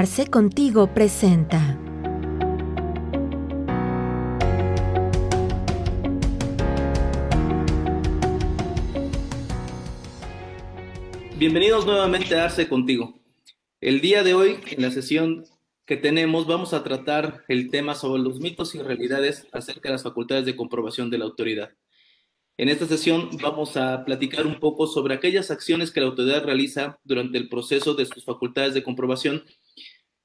Arce Contigo presenta. Bienvenidos nuevamente a Arce Contigo. El día de hoy, en la sesión que tenemos, vamos a tratar el tema sobre los mitos y realidades acerca de las facultades de comprobación de la autoridad. En esta sesión vamos a platicar un poco sobre aquellas acciones que la autoridad realiza durante el proceso de sus facultades de comprobación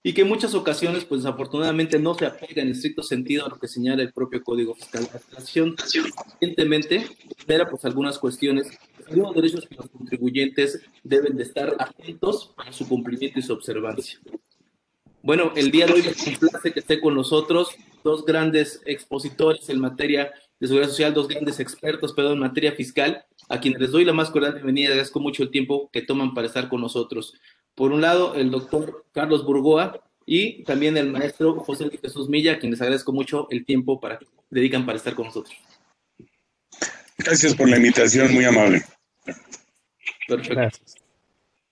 y que en muchas ocasiones, pues desafortunadamente, no se apega en estricto sentido a lo que señala el propio Código Fiscal. La acción recientemente era pues algunas cuestiones, algunos derechos que los contribuyentes deben de estar atentos a su cumplimiento y su observancia. Bueno, el día de hoy me complace que esté con nosotros dos grandes expositores en materia de Seguridad Social, dos grandes expertos, pero en materia fiscal, a quienes les doy la más cordial bienvenida. Agradezco mucho el tiempo que toman para estar con nosotros. Por un lado, el doctor Carlos Burgoa y también el maestro José Jesús Milla, a quienes agradezco mucho el tiempo para que dedican para estar con nosotros. Gracias por la invitación, muy amable. Perfecto.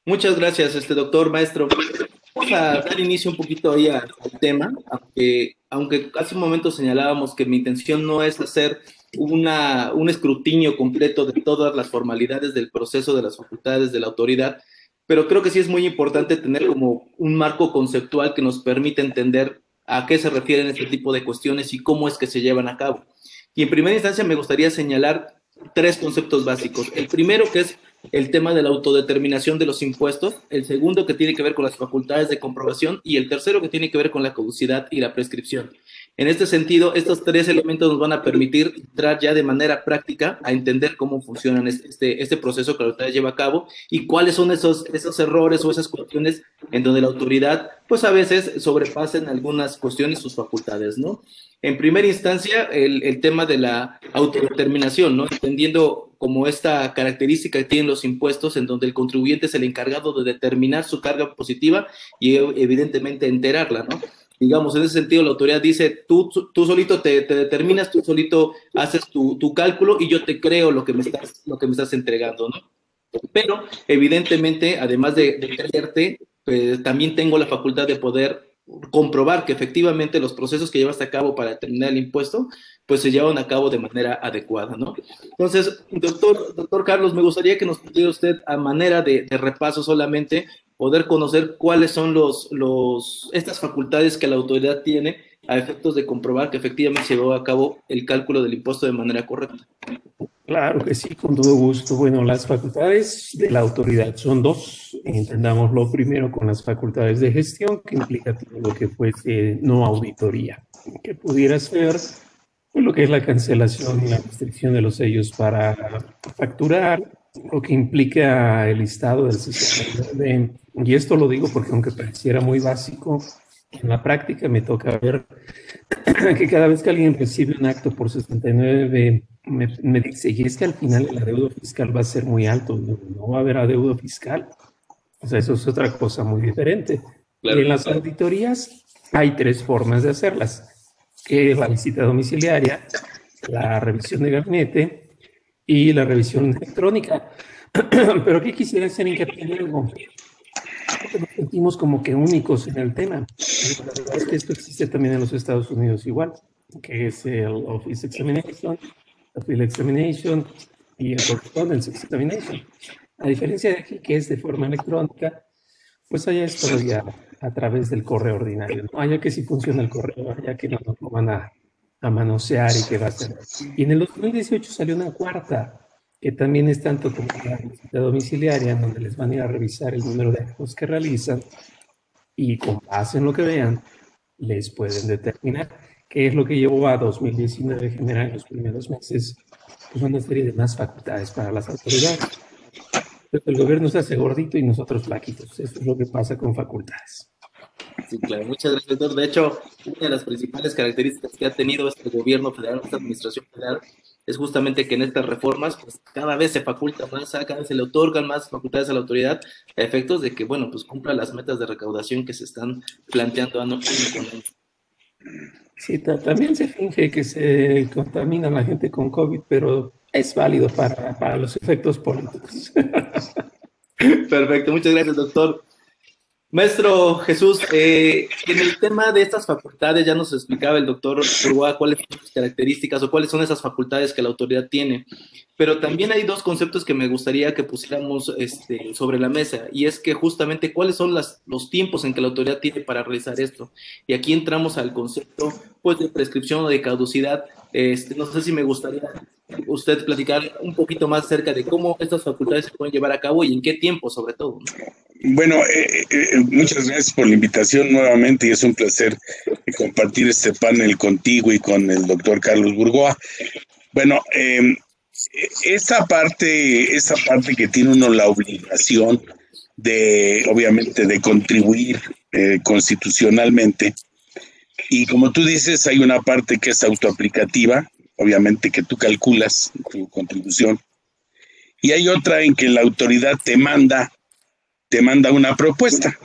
Muchas gracias, este doctor, maestro. Vamos a dar inicio un poquito ahí al, tema, aunque, aunque hace un momento señalábamos que mi intención no es hacer una, un escrutinio completo de todas las formalidades del proceso de las facultades de la autoridad, pero creo que sí es muy importante tener como un marco conceptual que nos permite entender a qué se refieren este tipo de cuestiones y cómo es que se llevan a cabo. Y en primera instancia me gustaría señalar tres conceptos básicos. El primero que es el tema de la autodeterminación de los impuestos, el segundo que tiene que ver con las facultades de comprobación y el tercero que tiene que ver con la caducidad y la prescripción. En este sentido, estos tres elementos nos van a permitir entrar ya de manera práctica a entender cómo funciona este, este proceso que la autoridad lleva a cabo y cuáles son esos, esos errores o esas cuestiones en donde la autoridad, pues a veces sobrepasen algunas cuestiones sus facultades, ¿no? En primera instancia, el, el tema de la autodeterminación, ¿no? Entendiendo como esta característica que tienen los impuestos, en donde el contribuyente es el encargado de determinar su carga positiva y evidentemente enterarla, ¿no? Digamos, en ese sentido, la autoridad dice, tú, tú solito te, te determinas, tú solito haces tu, tu, cálculo y yo te creo lo que me estás, lo que me estás entregando, ¿no? Pero, evidentemente, además de, de creerte, pues, también tengo la facultad de poder comprobar que efectivamente los procesos que llevas a cabo para determinar el impuesto, pues se llevan a cabo de manera adecuada, ¿no? Entonces, doctor, doctor Carlos, me gustaría que nos pudiera usted, a manera de, de repaso solamente, poder conocer cuáles son los, los, estas facultades que la autoridad tiene a efectos de comprobar que efectivamente se llevó a cabo el cálculo del impuesto de manera correcta. Claro que sí, con todo gusto. Bueno, las facultades de la autoridad son dos. Entendámoslo primero con las facultades de gestión, que implica todo lo que fuese no auditoría, que pudiera ser pues, lo que es la cancelación y la restricción de los sellos para facturar, lo que implica el listado del sistema de, y esto lo digo porque aunque pareciera muy básico, en la práctica me toca ver que cada vez que alguien recibe un acto por 69 me, me, dice, y es que al final el adeudo fiscal va a ser muy alto, no, no va a haber adeudo fiscal. O sea, eso es otra cosa muy diferente. Claro, y en las auditorías hay tres formas de hacerlas, que es la visita domiciliaria, la revisión de gabinete y la revisión electrónica. Pero ¿qué quisiera hacer hincapié en algo? nos sentimos como que únicos en el tema. La verdad es que esto existe también en los Estados Unidos igual, que es el Office Examination, la Field Examination y el Correspondence Examination. A diferencia de aquí, que es de forma electrónica, pues allá es todavía a través del correo ordinario. ¿no? Allá que sí funciona el correo, allá que no nos lo van a, a manosear y que va a ser. Y en el 2018 salió una cuarta, que también es tanto como la visita domiciliaria, donde les van a ir a revisar el número de actos que realizan y con base en lo que vean, les pueden determinar qué es lo que llevó a 2019 generar en los primeros meses pues una serie de más facultades para las autoridades. Pero el gobierno se hace gordito y nosotros flaquitos. Eso es lo que pasa con facultades. Sí, claro, muchas gracias, doctor. De hecho, una de las principales características que ha tenido este gobierno federal, esta administración federal, es justamente que en estas reformas, pues cada vez se faculta más, cada vez se le otorgan más facultades a la autoridad a efectos de que, bueno, pues cumpla las metas de recaudación que se están planteando año. Sí, también se finge que se contamina la gente con COVID, pero es válido para, para los efectos políticos. Perfecto, muchas gracias, doctor. Maestro Jesús, eh, en el tema de estas facultades ya nos explicaba el doctor Uruguay cuáles son sus características o cuáles son esas facultades que la autoridad tiene, pero también hay dos conceptos que me gustaría que pusiéramos este, sobre la mesa y es que justamente cuáles son las, los tiempos en que la autoridad tiene para realizar esto. Y aquí entramos al concepto pues, de prescripción o de caducidad. Este, no sé si me gustaría usted platicar un poquito más acerca de cómo estas facultades se pueden llevar a cabo y en qué tiempo sobre todo. Bueno, eh, eh, eh, muchas gracias por la invitación nuevamente y es un placer compartir este panel contigo y con el doctor Carlos Burgoa. Bueno, em, esta parte, esta parte que tiene uno la obligación de, obviamente, de contribuir constitucionalmente. Y como tú dices, hay una parte que es autoaplicativa, obviamente que tú calculas tu contribución. Y hay otra en que la autoridad te manda te manda una propuesta,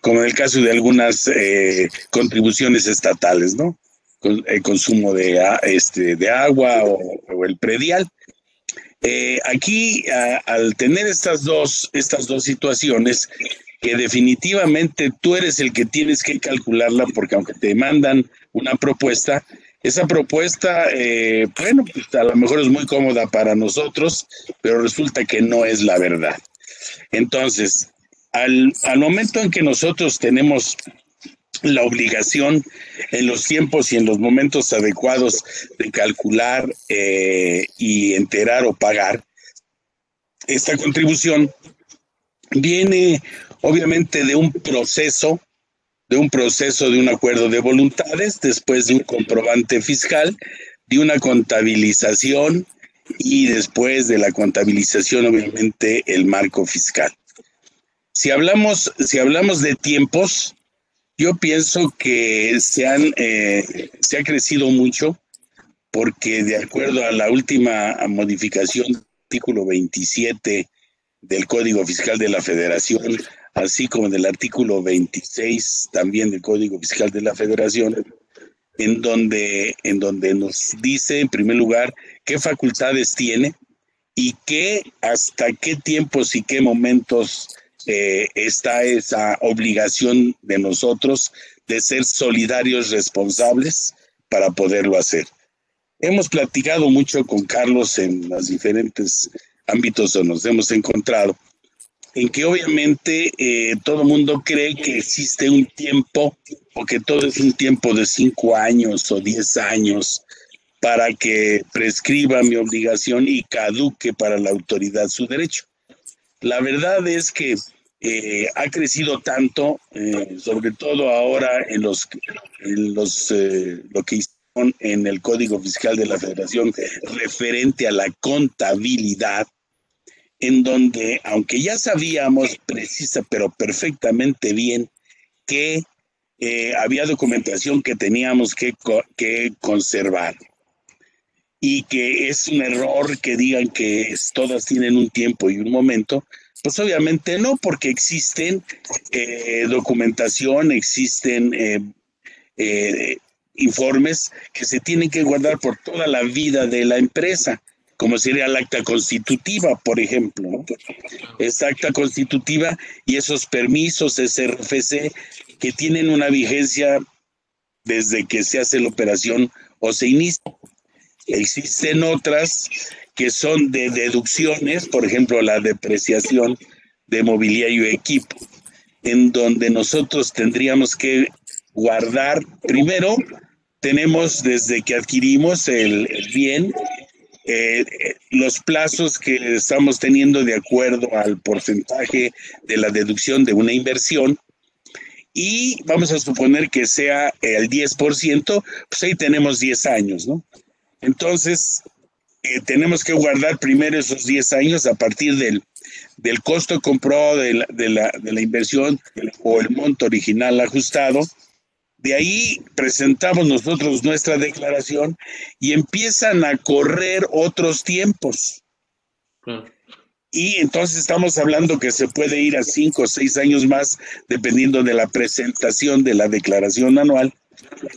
como en el caso de algunas eh, contribuciones estatales, ¿no? el consumo de, este, de agua o, el predial. Eh, aquí, al tener estas dos, estas dos situaciones, que definitivamente tú eres el que tienes que calcularla, porque aunque te mandan una propuesta, esa propuesta, eh, bueno, pues, a lo mejor es muy cómoda para nosotros, pero resulta que no es la verdad. Entonces, al, momento en que nosotros tenemos la obligación en los tiempos y en los momentos adecuados de calcular eh, y enterar o pagar, esta contribución viene obviamente de un proceso, de un proceso de un acuerdo de voluntades, después de un comprobante fiscal, de una contabilización y después de la contabilización obviamente el marco fiscal. Si hablamos, si hablamos de tiempos, yo pienso que se, han, eh, se ha crecido mucho porque de acuerdo a la última modificación del artículo 27 del Código Fiscal de la Federación, así como del artículo 26 también del Código Fiscal de la Federación, en donde, en donde nos dice, en primer lugar, qué facultades tiene y qué, hasta qué tiempos y qué momentos eh, está esa obligación de nosotros de ser solidarios responsables para poderlo hacer. Hemos platicado mucho con Carlos en los diferentes ámbitos donde nos hemos encontrado, en que obviamente eh, todo mundo cree que existe un tiempo o que todo es un tiempo de cinco años o diez años para que prescriba mi obligación y caduque para la autoridad su derecho. La verdad es que eh, ha crecido tanto, eh, sobre todo ahora en los, los eh, lo que hicieron en el Código Fiscal de la Federación referente a la contabilidad, en donde, aunque ya sabíamos precisa, pero perfectamente bien, que había documentación que teníamos que, que conservar. Y que es un error que digan que todas tienen un tiempo y un momento, pues obviamente no, porque existen eh, documentación, existen eh, eh, informes que se tienen que guardar por toda la vida de la empresa, como sería el acta constitutiva, por ejemplo. ¿no? Acta constitutiva y esos permisos, ese RFC, que tienen una vigencia desde que se hace la operación o se inicia. Existen otras que son de deducciones, por ejemplo, la depreciación de mobiliario y equipo, en donde nosotros tendríamos que guardar, primero, tenemos desde que adquirimos el, bien, eh, los plazos que estamos teniendo de acuerdo al porcentaje de la deducción de una inversión, y vamos a suponer que sea el 10%, pues ahí tenemos 10 años, ¿no? Entonces, eh, tenemos que guardar primero esos 10 años a partir del, del costo comprobado de la, de, la, de la inversión o el monto original ajustado. De ahí presentamos nosotros nuestra declaración y empiezan a correr otros tiempos. Y entonces estamos hablando que se puede ir a cinco o seis años más, dependiendo de la presentación de la declaración anual,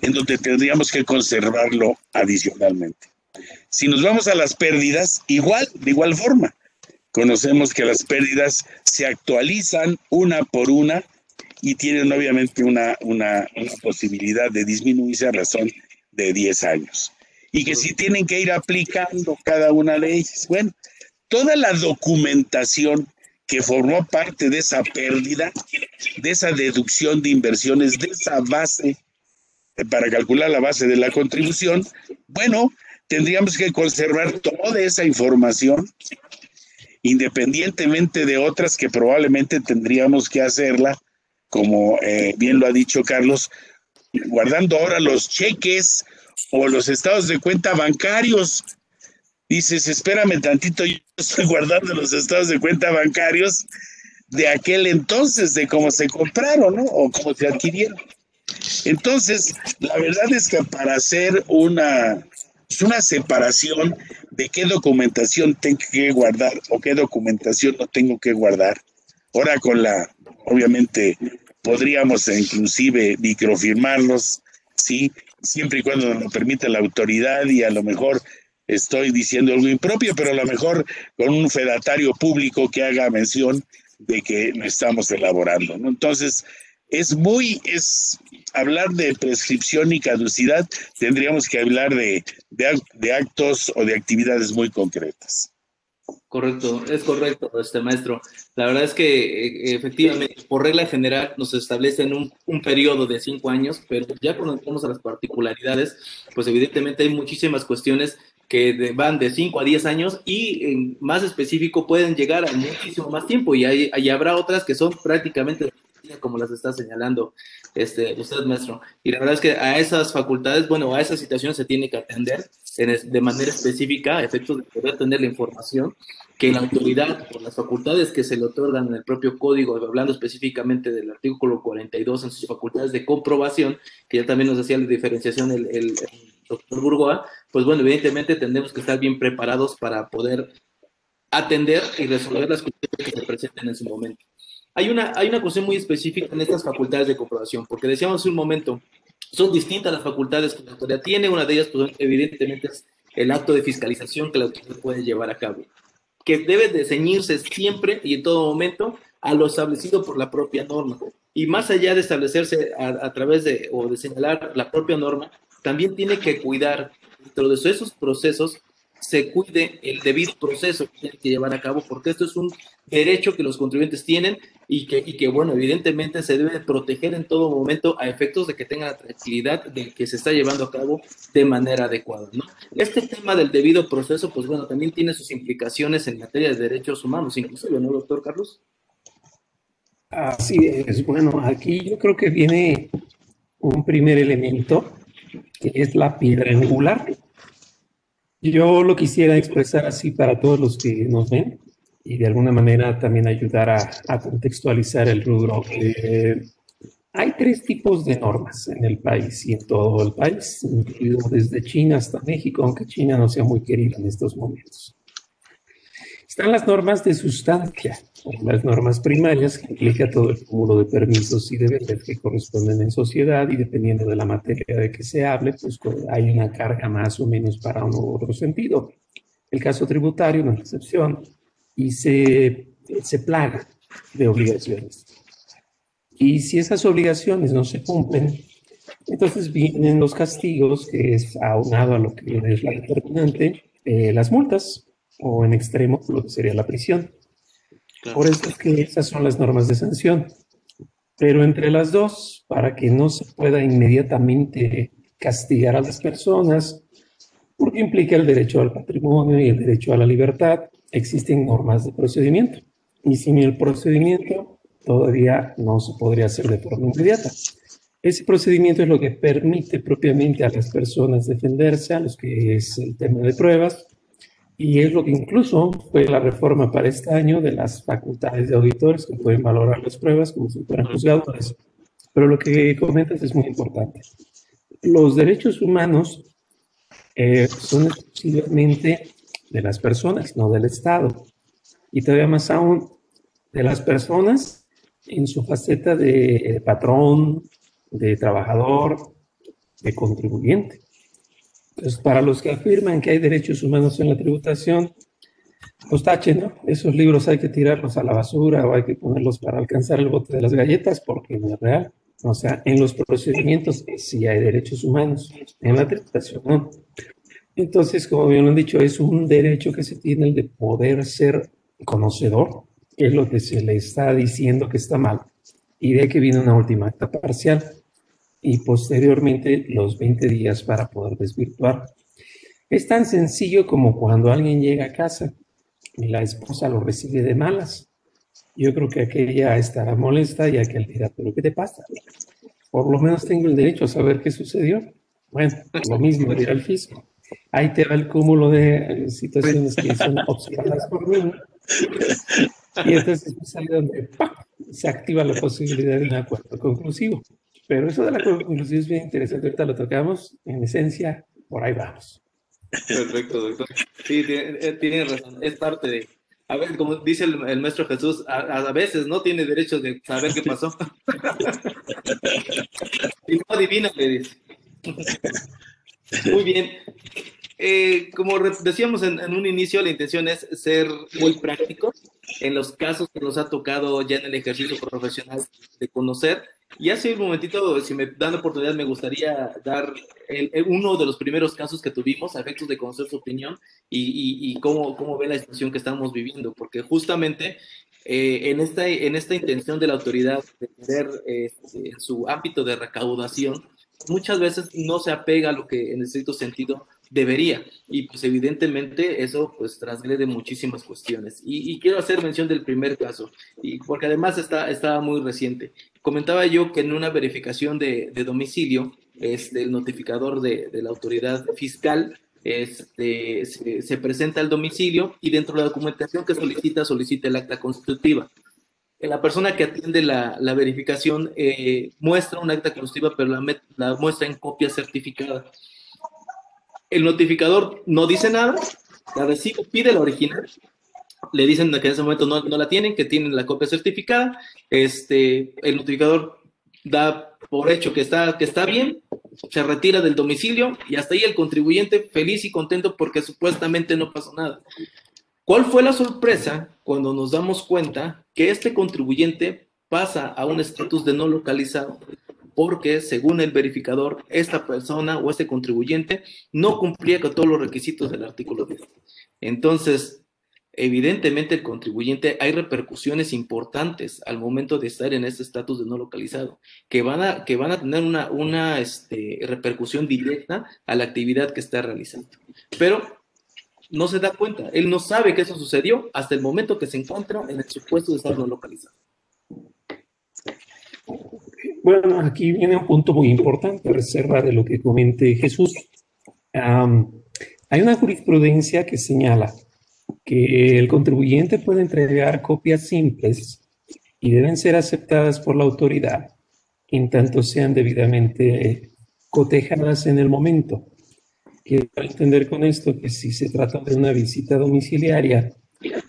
en donde tendríamos que conservarlo adicionalmente. Si nos vamos a las pérdidas, igual, de igual forma. Conocemos que las pérdidas se actualizan una por una y tienen obviamente una, una, posibilidad de disminuirse a razón de 10 años. Y que si tienen que ir aplicando cada una de ellas, bueno, toda la documentación que formó parte de esa pérdida, de esa deducción de inversiones, de esa base eh, para calcular la base de la contribución, bueno, tendríamos que conservar toda esa información, independientemente de otras que probablemente tendríamos que hacerla, como eh, bien lo ha dicho Carlos, guardando ahora los cheques o los estados de cuenta bancarios. Dices, espérame tantito, yo estoy guardando los estados de cuenta bancarios de aquel entonces, de cómo se compraron, ¿no? O cómo se adquirieron. Entonces, la verdad es que para hacer una, pues, una separación de qué documentación tengo que guardar o qué documentación no tengo que guardar, ahora con la, obviamente, podríamos inclusive microfirmarlos, ¿sí? Siempre y cuando nos lo permita la autoridad y a lo mejor estoy diciendo algo impropio, pero a lo mejor con un fedatario público que haga mención de que lo estamos elaborando. Entonces, es muy, es hablar de prescripción y caducidad, tendríamos que hablar de, de, actos o de actividades muy concretas. Correcto, es correcto, este maestro. La verdad es que eh, efectivamente, por regla general, nos establecen un, un periodo de cinco años, pero ya cuando entramos a las particularidades, pues evidentemente hay muchísimas cuestiones que van de 5 a 10 años y en más específico pueden llegar a muchísimo más tiempo y, hay, y habrá otras que son prácticamente como las está señalando este, usted, maestro. Y la verdad es que a esas facultades, bueno, a esa situación se tiene que atender de manera específica, a efectos de poder tener la información que la autoridad, por las facultades que se le otorgan en el propio código, hablando específicamente del artículo 42 en sus facultades de comprobación, que ya también nos hacía la diferenciación el, el, doctor Burgoa, pues bueno, evidentemente tendremos que estar bien preparados para poder atender y resolver las cuestiones que se presenten en su momento. Hay una, hay una cuestión muy específica en estas facultades de comprobación, porque decíamos hace un momento, son distintas las facultades que la autoridad tiene, una de ellas, pues, evidentemente, es el acto de fiscalización que la autoridad puede llevar a cabo, que debe de ceñirse siempre y en todo momento a lo establecido por la propia norma. Y más allá de establecerse a, a través de o de señalar la propia norma, también tiene que cuidar dentro de esos procesos se cuide el debido proceso que tiene que llevar a cabo, porque esto es un derecho que los contribuyentes tienen y que, bueno, evidentemente se debe proteger en todo momento a efectos de que tengan la tranquilidad de que se está llevando a cabo de manera adecuada. Este tema del debido proceso, pues bueno, también tiene sus implicaciones en materia de derechos humanos, inclusive, ¿no, doctor Carlos? Así es. Bueno, aquí yo creo que viene un primer elemento, que es la piedra angular yo lo quisiera expresar así para todos los que nos ven y de alguna manera también ayudar a, contextualizar el rubro. hay tres tipos de normas en el país y en todo el país, incluido desde China hasta México, aunque China no sea muy querida en estos momentos. Están las normas de sustancia, las normas primarias que implica todo el cúmulo de permisos y deberes que corresponden en sociedad y dependiendo de la materia de que se hable, pues hay una carga más o menos para uno u otro sentido. El caso tributario no es excepción y se, se plaga de obligaciones. Y si esas obligaciones no se cumplen, entonces vienen los castigos, que es aunado a lo que es la determinante, eh, las multas, o en extremo lo que sería la prisión. Por eso es que esas son las normas de sanción. Pero entre las dos, para que no se pueda inmediatamente castigar a las personas, porque implica el derecho al patrimonio y el derecho a la libertad, existen normas de procedimiento. Y sin el procedimiento, todavía no se podría hacer de forma inmediata. Ese procedimiento es lo que permite propiamente a las personas defenderse, a los que es el tema de pruebas, y es lo que incluso fue la reforma para este año de las facultades de auditores que pueden valorar las pruebas como si fueran juzgadores. Pero lo que comentas es muy importante. Los derechos humanos eh, son exclusivamente de las personas, no del Estado. Y todavía más aún, de las personas en su faceta de patrón, de trabajador, de contribuyente. Entonces, para los que afirman que hay derechos humanos en la tributación, pues tachen, ¿no? Esos libros hay que tirarlos a la basura o hay que ponerlos para alcanzar el bote de las galletas porque no es real. O sea, en los procedimientos sí hay derechos humanos, en la tributación no. Entonces, como bien lo han dicho, es un derecho que se tiene el de poder ser conocedor, que es lo que se le está diciendo que está mal, y de que viene una última acta parcial y posteriormente los 20 días para poder desvirtuar. Es tan sencillo como cuando alguien llega a casa y la esposa lo recibe de malas. Yo creo que aquella estará molesta y aquel dirá, pero ¿qué te pasa? Por lo menos tengo el derecho a saber qué sucedió. Bueno, lo mismo dirá el fisco. Ahí te va el cúmulo de eh, situaciones que son observadas por mí. Y entonces es ahí donde se activa la posibilidad de un acuerdo conclusivo. Pero eso de la conclusión es bien interesante. Ahorita lo tocamos. En esencia, por ahí vamos. Perfecto, doctor. Sí, tiene, tiene razón. Es parte de. A ver, como dice el, el maestro Jesús, a, a, veces no tiene derecho de saber qué pasó. y no adivina, le dice. Muy bien. Eh, como decíamos en, en, un inicio, la intención es ser muy práctico en los casos que nos ha tocado ya en el ejercicio profesional de conocer. Y hace un momentito, si me dan la oportunidad, me gustaría dar el, el, uno de los primeros casos que tuvimos, a efectos de conocer su opinión y, y, y cómo, cómo ve la situación que estamos viviendo, porque justamente eh, en, esta, en esta intención de la autoridad de tener eh, en su ámbito de recaudación, muchas veces no se apega a lo que en estricto sentido debería. Y pues evidentemente eso pues transgrede muchísimas cuestiones. Y, quiero hacer mención del primer caso, y porque además está, estaba muy reciente. Comentaba yo que en una verificación de, domicilio, este, el notificador de, de la autoridad fiscal este, se, se, presenta al domicilio y dentro de la documentación que solicita, solicita el acta constitutiva. La persona que atiende la, la verificación eh, muestra un acta constitutiva, pero la, muestra en copia certificada el notificador no dice nada, la recibe, pide la original, le dicen que en ese momento no, no, la tienen, que tienen la copia certificada, este, el notificador da por hecho que está, que está bien, se retira del domicilio y hasta ahí el contribuyente feliz y contento porque supuestamente no pasó nada. ¿Cuál fue la sorpresa cuando nos damos cuenta que este contribuyente pasa a un estatus de no localizado? porque según el verificador, esta persona o este contribuyente no cumplía con todos los requisitos del artículo 10. Entonces, evidentemente el contribuyente hay repercusiones importantes al momento de estar en este estatus de no localizado, que van a, que van a tener una, una este, repercusión directa a la actividad que está realizando. Pero no se da cuenta, él no sabe que eso sucedió hasta el momento que se encuentra en el supuesto de estar no localizado. Bueno, aquí viene un punto muy importante, reserva de lo que comente Jesús. Hay una jurisprudencia que señala que el contribuyente puede entregar copias simples y deben ser aceptadas por la autoridad en tanto sean debidamente cotejadas en el momento. Quiero entender con esto que si se trata de una visita domiciliaria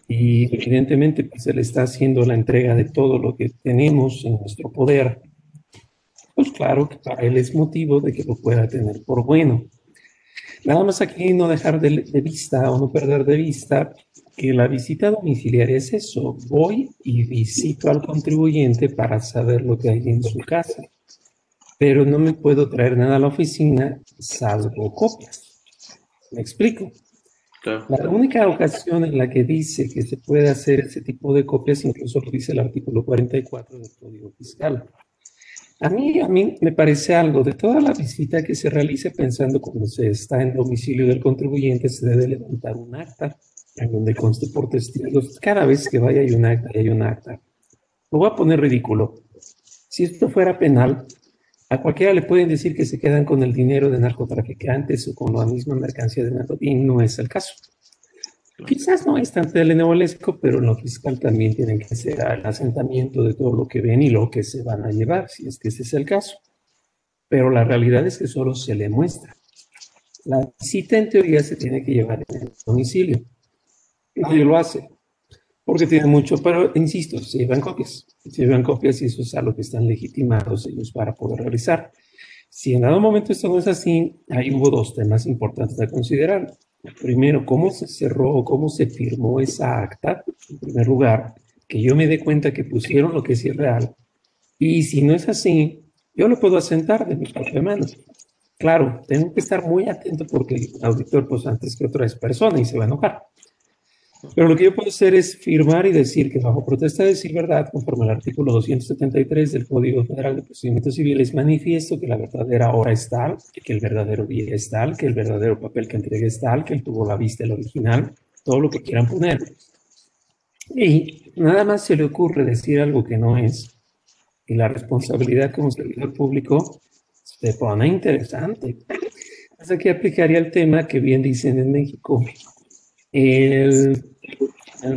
y evidentemente pues, se le está haciendo la entrega de todo lo que tenemos en nuestro poder pues claro que para él es motivo de que lo pueda tener por bueno. Nada más aquí no dejar de, de, vista o no perder de vista que la visita domiciliaria es eso. Voy y visito al contribuyente para saber lo que hay en su casa. Pero no me puedo traer nada a la oficina salvo copias. ¿Me explico? Claro. La única ocasión en la que dice que se puede hacer ese tipo de copias, incluso lo dice el artículo 44 del Código Fiscal. A mí, a mí me parece algo de toda la visita que se realice pensando cuando se está en domicilio del contribuyente, se debe levantar un acta en donde conste por testigos. Cada vez que vaya hay un acta hay un acta. Lo voy a poner ridículo. Si esto fuera penal, a cualquiera le pueden decir que se quedan con el dinero de narcotraficantes o con la misma mercancía de narcotraficantes, y no es el caso. Quizás no es tan telenovelesco, pero en lo fiscal también tienen que ser el asentamiento de todo lo que ven y lo que se van a llevar, si es que ese es el caso. Pero la realidad es que solo se le muestra. La visita en teoría se tiene que llevar en el domicilio. Nadie lo hace, porque tiene mucho, pero insisto, se llevan copias. Se llevan copias y eso es algo que están legitimados ellos para poder realizar. Si en dado momento esto no es así, ahí hubo dos temas importantes a considerar. Primero, cómo se cerró, cómo se firmó esa acta, en primer lugar, que yo me dé cuenta que pusieron lo que es irreal. Y si no es así, yo lo puedo asentar de mi propia mano. Claro, tengo que estar muy atento porque el auditor, pues antes que otra es persona y se va a enojar. Pero lo que yo puedo hacer es firmar y decir que bajo protesta de decir verdad, conforme al artículo 273 del Código Federal de Procedimientos Civiles, manifiesto que la verdadera hora es tal, que el verdadero día es tal, que el verdadero papel que entregué es tal, que él tuvo la vista el original, todo lo que quieran poner. Y nada más se le ocurre decir algo que no es, y la responsabilidad como servidor público se pone interesante. Así que aplicaría el tema que bien dicen en México, el,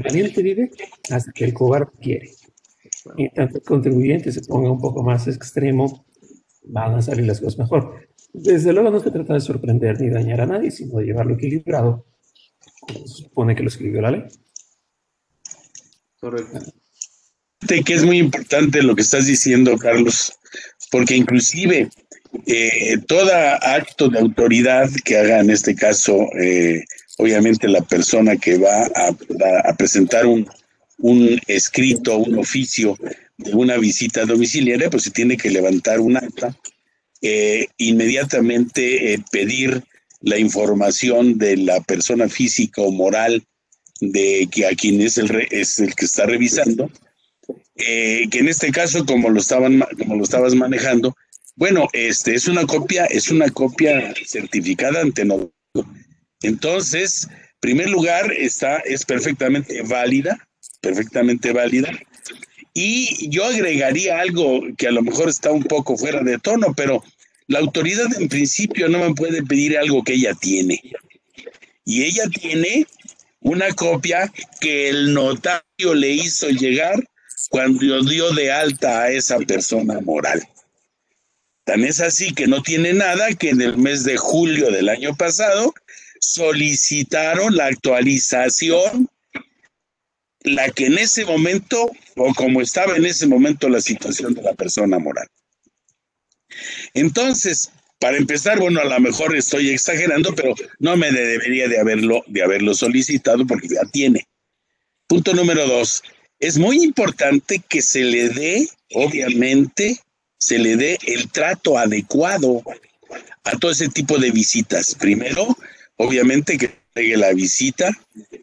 valiente vive hasta que el cobarde quiere. Y tanto el contribuyente se ponga un poco más extremo, van a salir las cosas mejor. Desde luego no se trata de sorprender ni dañar a nadie, sino de llevarlo equilibrado, como se supone que lo escribió la ley. Correcto. Que es muy importante lo que estás diciendo, Carlos, porque inclusive eh, todo acto de autoridad que haga en este caso eh, obviamente la persona que va a, presentar un, escrito, un oficio de una visita domiciliaria, pues se tiene que levantar un acta, eh, inmediatamente eh, pedir la información de la persona física o moral de a quien es el, es el que está revisando, que en este caso, como lo estaban, como lo estabas manejando, bueno, este es una copia, es una copia certificada ante notario entonces, en primer lugar, está, es perfectamente válida, perfectamente válida. Y yo agregaría algo que a lo mejor está un poco fuera de tono, pero la autoridad en principio no me puede pedir algo que ella tiene. Y ella tiene una copia que el notario le hizo llegar cuando dio de alta a esa persona moral. Es así que no tiene nada que en el mes de julio del año pasado solicitaron la actualización, la que en ese momento, o como estaba en ese momento la situación de la persona moral. Entonces, para empezar, bueno, a lo mejor estoy exagerando, pero no me debería de haberlo, de haberlo solicitado porque ya tiene. Punto número dos, es muy importante que se le dé, obviamente, se le dé el trato adecuado a todo ese tipo de visitas. Primero, obviamente que entregue la visita,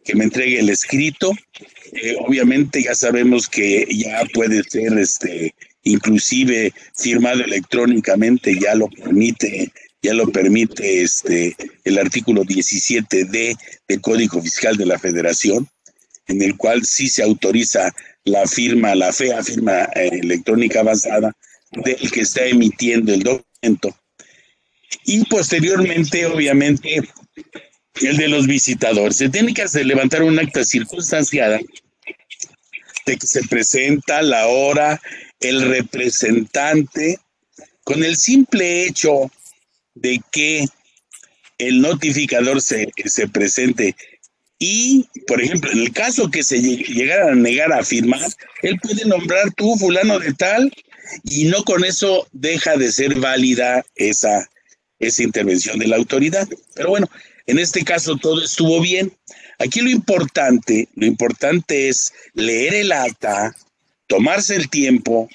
que me entregue el escrito. Eh, obviamente ya sabemos que ya puede ser este inclusive firmado electrónicamente, ya lo permite, ya lo permite este el artículo 17D del Código Fiscal de la Federación, en el cual sí se autoriza la firma, la fea firma eh, electrónica avanzada del que está emitiendo el documento. Y posteriormente, obviamente, el de los visitadores. Se tiene que hacer levantar un acta circunstanciada de que se presenta la hora, el representante, con el simple hecho de que el notificador se, se presente y, por ejemplo, en el caso que se llegara a negar a firmar, él puede nombrar tú fulano de tal y no con eso deja de ser válida esa, esa intervención de la autoridad. Pero bueno, en este caso todo estuvo bien. Aquí lo importante, lo importante es leer el acta, tomarse el tiempo,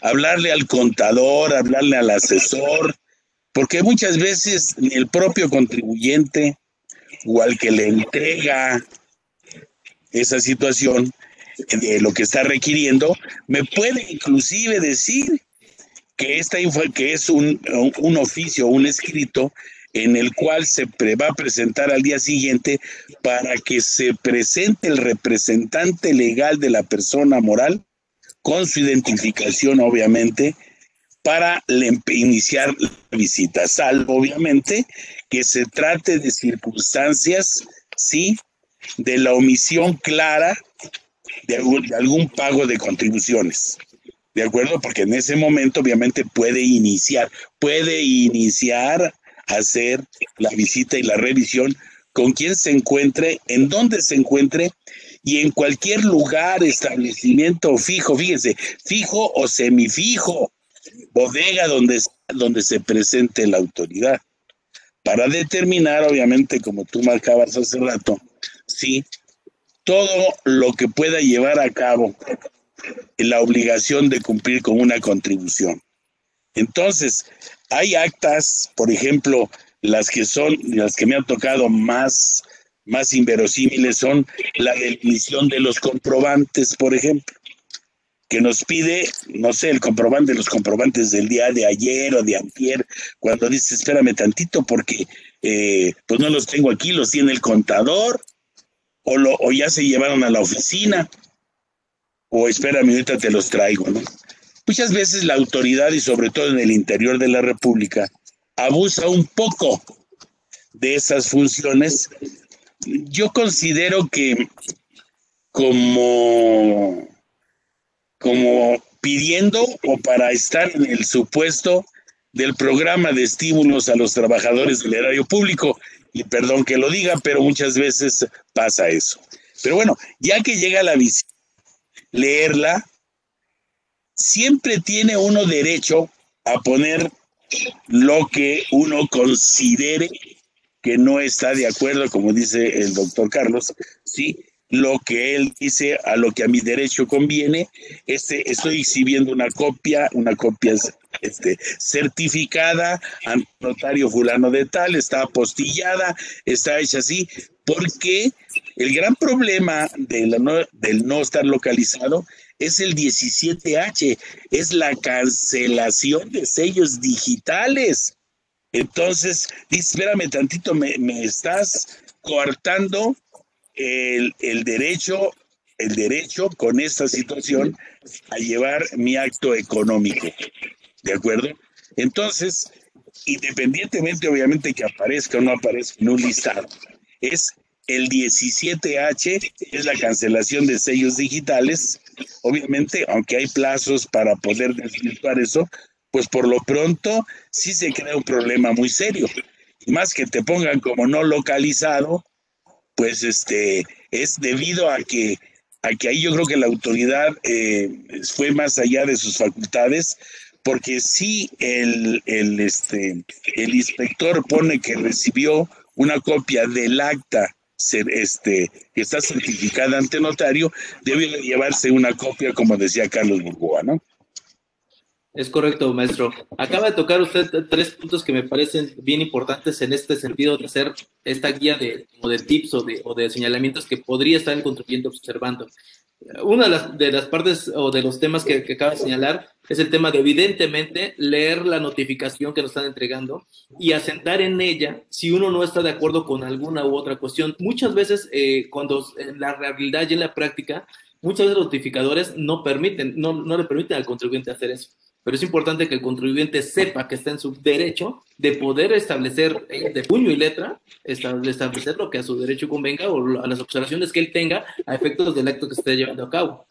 hablarle al contador, hablarle al asesor, porque muchas veces el propio contribuyente o al que le entrega esa situación de lo que está requiriendo, me puede inclusive decir que, esta, que es un, un oficio, un escrito en el cual se va a presentar al día siguiente para que se presente el representante legal de la persona moral con su identificación, obviamente, para iniciar la visita, salvo, obviamente, que se trate de circunstancias, sí, de la omisión clara de algún, pago de contribuciones. ¿De acuerdo? Porque en ese momento, obviamente, puede iniciar, puede iniciar hacer la visita y la revisión con quien se encuentre, en dónde se encuentre y en cualquier lugar, establecimiento fijo, fíjense, fijo o semifijo, bodega donde, donde se presente la autoridad. para determinar, obviamente, como tú marcabas hace rato, sí, todo lo que pueda llevar a cabo la obligación de cumplir con una contribución. Entonces, hay actas, por ejemplo, las que son, las que me han tocado más, más inverosímiles son la emisión de los comprobantes, por ejemplo, que nos pide, no sé, el comprobante, los comprobantes del día de ayer o de antier, cuando dice, espérame tantito porque eh, pues no los tengo aquí, los tiene el contador, o, lo, ya se llevaron a la oficina, o espérame, ahorita te los traigo, ¿no? Muchas veces la autoridad, y sobre todo en el interior de la República, abusa un poco de esas funciones. Yo considero que como, como pidiendo o para estar en el supuesto del programa de estímulos a los trabajadores del erario público, y perdón que lo diga, pero muchas veces pasa eso. Pero bueno, ya que llega la visita, leerla, siempre tiene uno derecho a poner lo que uno considere que no está de acuerdo, como dice el doctor Carlos, sí, lo que él dice a lo que a mi derecho conviene. Este, estoy exhibiendo una copia, una copia este, certificada ante notario fulano de tal, está apostillada, está hecha así, porque el gran problema del no estar localizado es el 17H, es la cancelación de sellos digitales. Entonces, espérame tantito, me, me estás coartando el, el, derecho, el derecho con esta situación a llevar mi acto económico. ¿De acuerdo? Entonces, independientemente obviamente que aparezca o no aparezca en un listado, es el 17H, es la cancelación de sellos digitales. Obviamente, aunque hay plazos para poder desvirtuar eso, pues por lo pronto sí se crea un problema muy serio. Y más que te pongan como no localizado, pues este es debido a que a que ahí yo creo que la autoridad eh, fue más allá de sus facultades, porque si el, el, este, el inspector pone que recibió una copia del acta este, que está certificada ante notario, debe llevarse una copia, como decía Carlos Burgoa, ¿no? Es correcto, maestro. Acaba de tocar usted tres puntos que me parecen bien importantes en este sentido de hacer esta guía de, de tips o de, o de señalamientos que podría estar el contribuyente observando. Una de las, partes o de los temas que, que, acaba de señalar es el tema de, evidentemente, leer la notificación que nos están entregando y asentar en ella si uno no está de acuerdo con alguna u otra cuestión. Muchas veces, eh, cuando en la realidad y en la práctica, muchas veces los notificadores no permiten, no, no le permiten al contribuyente hacer eso pero es importante que el contribuyente sepa que está en su derecho de poder establecer eh, de puño y letra, establecer lo que a su derecho convenga o a las observaciones que él tenga a efectos del acto que esté llevando a cabo.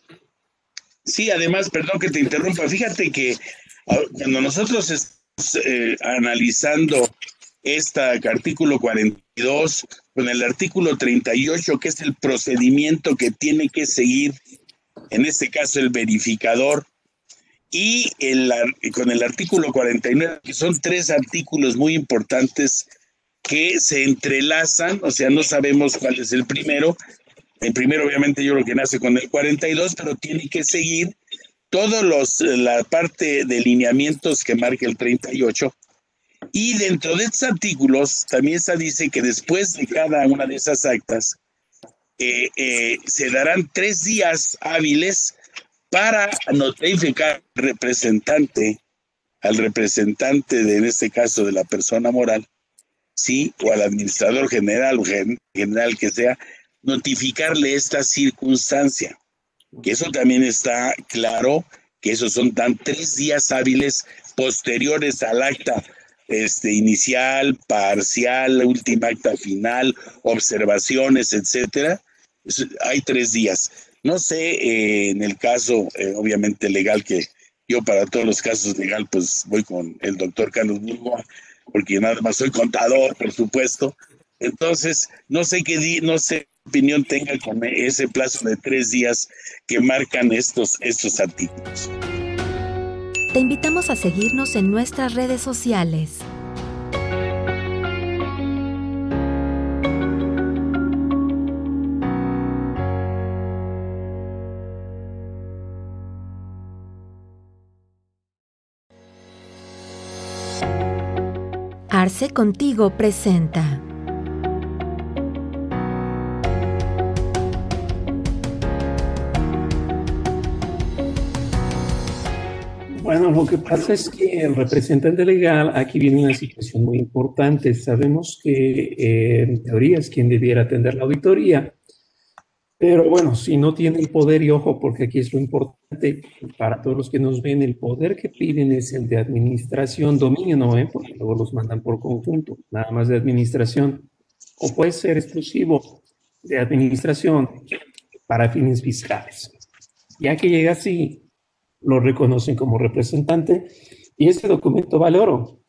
Sí, además, perdón que te interrumpa, fíjate que cuando nosotros estamos eh, analizando este artículo 42 con el artículo 38, que es el procedimiento que tiene que seguir, en este caso el verificador, y el, con el artículo 49, que son tres artículos muy importantes que se entrelazan, o sea, no sabemos cuál es el primero. El primero, obviamente, yo lo que nace con el 42, pero tiene que seguir todos los, la parte de lineamientos que marca el 38. Y dentro de estos artículos también se dice que después de cada una de esas actas, eh, eh, se darán tres días hábiles para notificar al representante, al representante de, en este caso, de la persona moral, sí, o al administrador general general que sea, notificarle esta circunstancia. Que eso también está claro, que esos son tan tres días hábiles posteriores al acta este, inicial, parcial, última acta final, observaciones, etcétera. hay tres días. No sé, eh, en el caso, eh, obviamente legal, que yo para todos los casos legal, pues voy con el doctor Carlos Burgoa, porque nada más soy contador, por supuesto. Entonces, no sé qué no sé opinión tenga con ese plazo de tres días que marcan estos, estos artículos. Te invitamos a seguirnos en nuestras redes sociales. Arce Contigo presenta. Bueno, lo que pasa es que el representante legal, aquí viene una situación muy importante. Sabemos que eh, en teoría es quien debiera atender la auditoría, pero bueno, si no tiene el poder, y ojo, porque aquí es lo importante para todos los que nos ven, el poder que piden es el de administración, dominio, no, ¿eh? porque luego los mandan por conjunto, nada más de administración, o puede ser exclusivo de administración para fines fiscales. Ya que llega así, lo reconocen como representante y ese documento vale oro,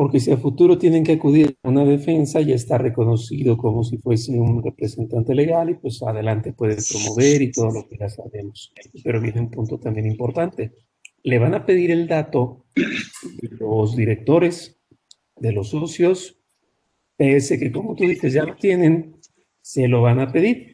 porque si a futuro tienen que acudir a una defensa, ya está reconocido como si fuese un representante legal y pues adelante puede promover y todo lo que ya sabemos. Pero viene un punto también importante. Le van a pedir el dato de los directores, de los socios, ese que como tú dices ya lo tienen, se lo van a pedir.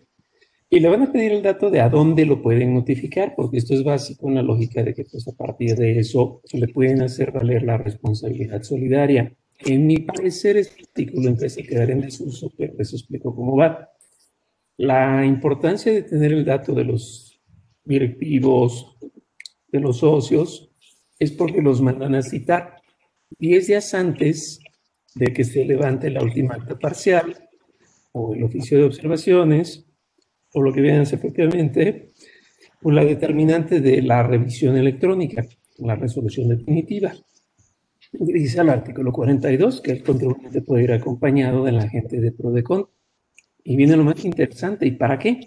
Y le van a pedir el dato de a dónde lo pueden notificar, porque esto es básico en la lógica de que pues, a partir de eso le pueden hacer valer la responsabilidad solidaria. En mi parecer, este artículo empieza a quedar en desuso, pero eso explico cómo va. La importancia de tener el dato de los directivos, de los socios, es porque los mandan a citar 10 días antes de que se levante la última acta parcial o el oficio de observaciones o lo que viene efectivamente, por la determinante de la revisión electrónica, la resolución definitiva. Dice el artículo 42 que el contribuyente puede ir acompañado del agente de PRODECON. Y viene lo más interesante, ¿y para qué?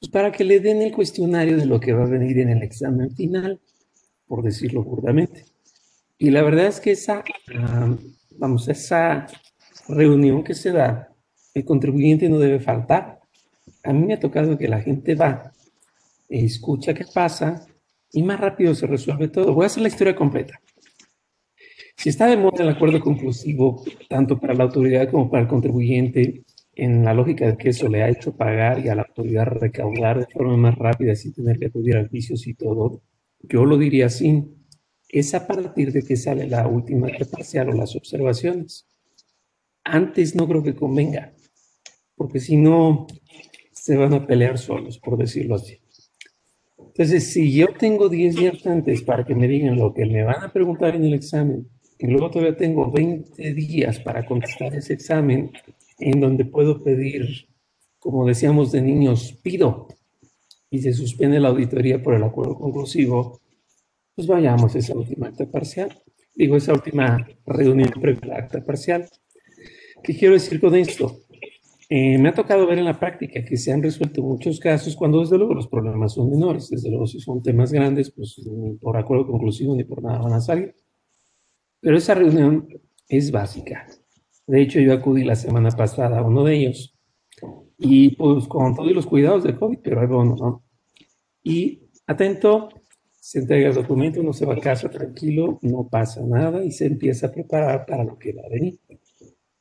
Pues para que le den el cuestionario de lo que va a venir en el examen final, por decirlo burdamente. Y la verdad es que esa, ah, vamos, esa reunión que se da, el contribuyente no debe faltar a mí me ha tocado que la gente va, escucha qué pasa y más rápido se resuelve todo. Voy a hacer la historia completa. Si está de moda el acuerdo conclusivo, tanto para la autoridad como para el contribuyente, en la lógica de que eso le ha hecho pagar y a la autoridad recaudar de forma más rápida sin tener que acudir a juicios y todo, yo lo diría así, es a partir de que sale la última parcial o las observaciones. Antes no creo que convenga, porque si no, se van a pelear solos, por decirlo así. Entonces, si yo tengo 10 días antes para que me digan lo que me van a preguntar en el examen, y luego todavía tengo 20 días para contestar ese examen, en donde puedo pedir, como decíamos de niños, pido, y se suspende la auditoría por el acuerdo conclusivo, pues vayamos a esa última acta parcial. Digo, esa última reunión previa a la acta parcial. ¿Qué quiero decir con esto? Eh, me ha tocado ver en la práctica que se han resuelto muchos casos cuando desde luego los problemas son menores, desde luego si son temas grandes, pues ni por acuerdo conclusivo ni por nada van a salir. Pero esa reunión es básica. De hecho, yo acudí la semana pasada a uno de ellos y pues con todos los cuidados de COVID, pero algo no. Y atento, se entrega el documento, uno se va a casa tranquilo, no pasa nada y se empieza a preparar para lo que va a venir.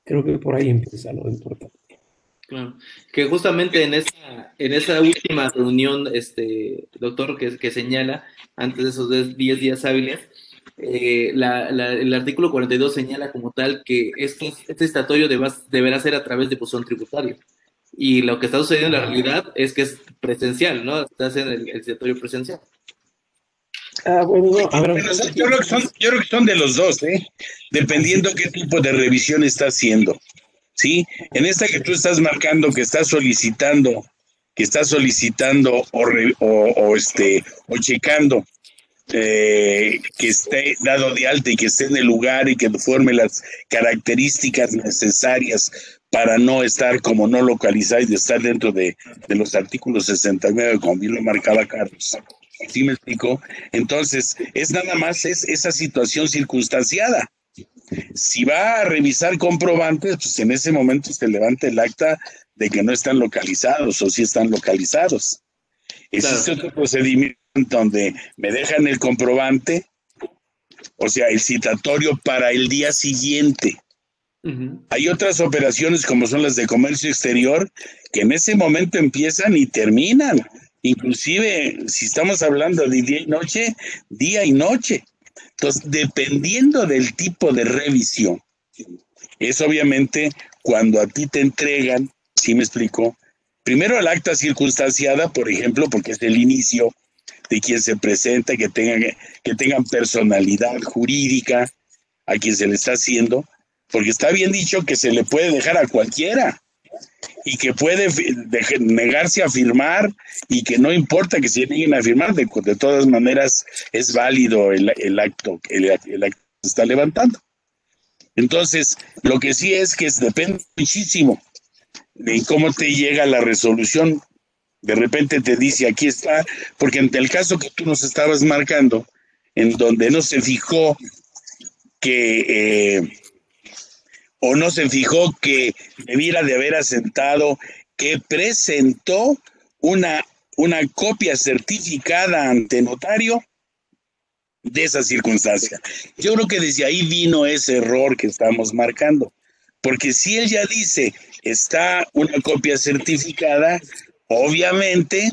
Creo que por ahí empieza lo importante. Claro. Que justamente en esa, en esa última reunión, este doctor, que, que señala, antes de esos 10 días hábiles, eh, el artículo 42 señala como tal que este, este estatutorio deberá ser a través de buzón tributario. Y lo que está sucediendo en la realidad es que es presencial, ¿no? Está en el, el presencial. Ah, bueno, yo, creo que son, yo creo que son de los dos, ¿eh? Dependiendo qué tipo de revisión está haciendo. ¿Sí? En esta que tú estás marcando que estás solicitando, que estás solicitando o, este, o checando eh, que esté dado de alta y que esté en el lugar y que forme las características necesarias para no estar como no localizado y de estar dentro de, de los artículos 69, como bien lo marcaba Carlos. ¿Sí me explico? Entonces, es nada más es esa situación circunstanciada. Si va a revisar comprobantes, pues en ese momento se levanta el acta de que no están localizados o si están localizados. Existe otro procedimiento donde me dejan el comprobante, o sea, el citatorio para el día siguiente. Hay otras operaciones como son las de comercio exterior que en ese momento empiezan y terminan. Inclusive, si estamos hablando de día y noche, día y noche. Entonces, dependiendo del tipo de revisión, Es obviamente cuando a ti te entregan, ¿sí me explico? Primero el acta circunstanciada, por ejemplo, porque es el inicio de quien se presenta, que tengan, que tengan personalidad jurídica a quien se le está haciendo, porque está bien dicho que se le puede dejar a cualquiera y que puede negarse a firmar y que no importa que se nieguen a firmar, de, todas maneras es válido el, acto, el, el acto se está levantando. Entonces, lo que sí es que depende muchísimo de cómo te llega la resolución. De repente te dice, aquí está, porque en el caso que tú nos estabas marcando, en donde no se fijó que, eh, o no se fijó que debiera de haber asentado que presentó una, una copia certificada ante notario de esa circunstancia. Yo creo que desde ahí vino ese error que estamos marcando, porque si él ya dice está una copia certificada, obviamente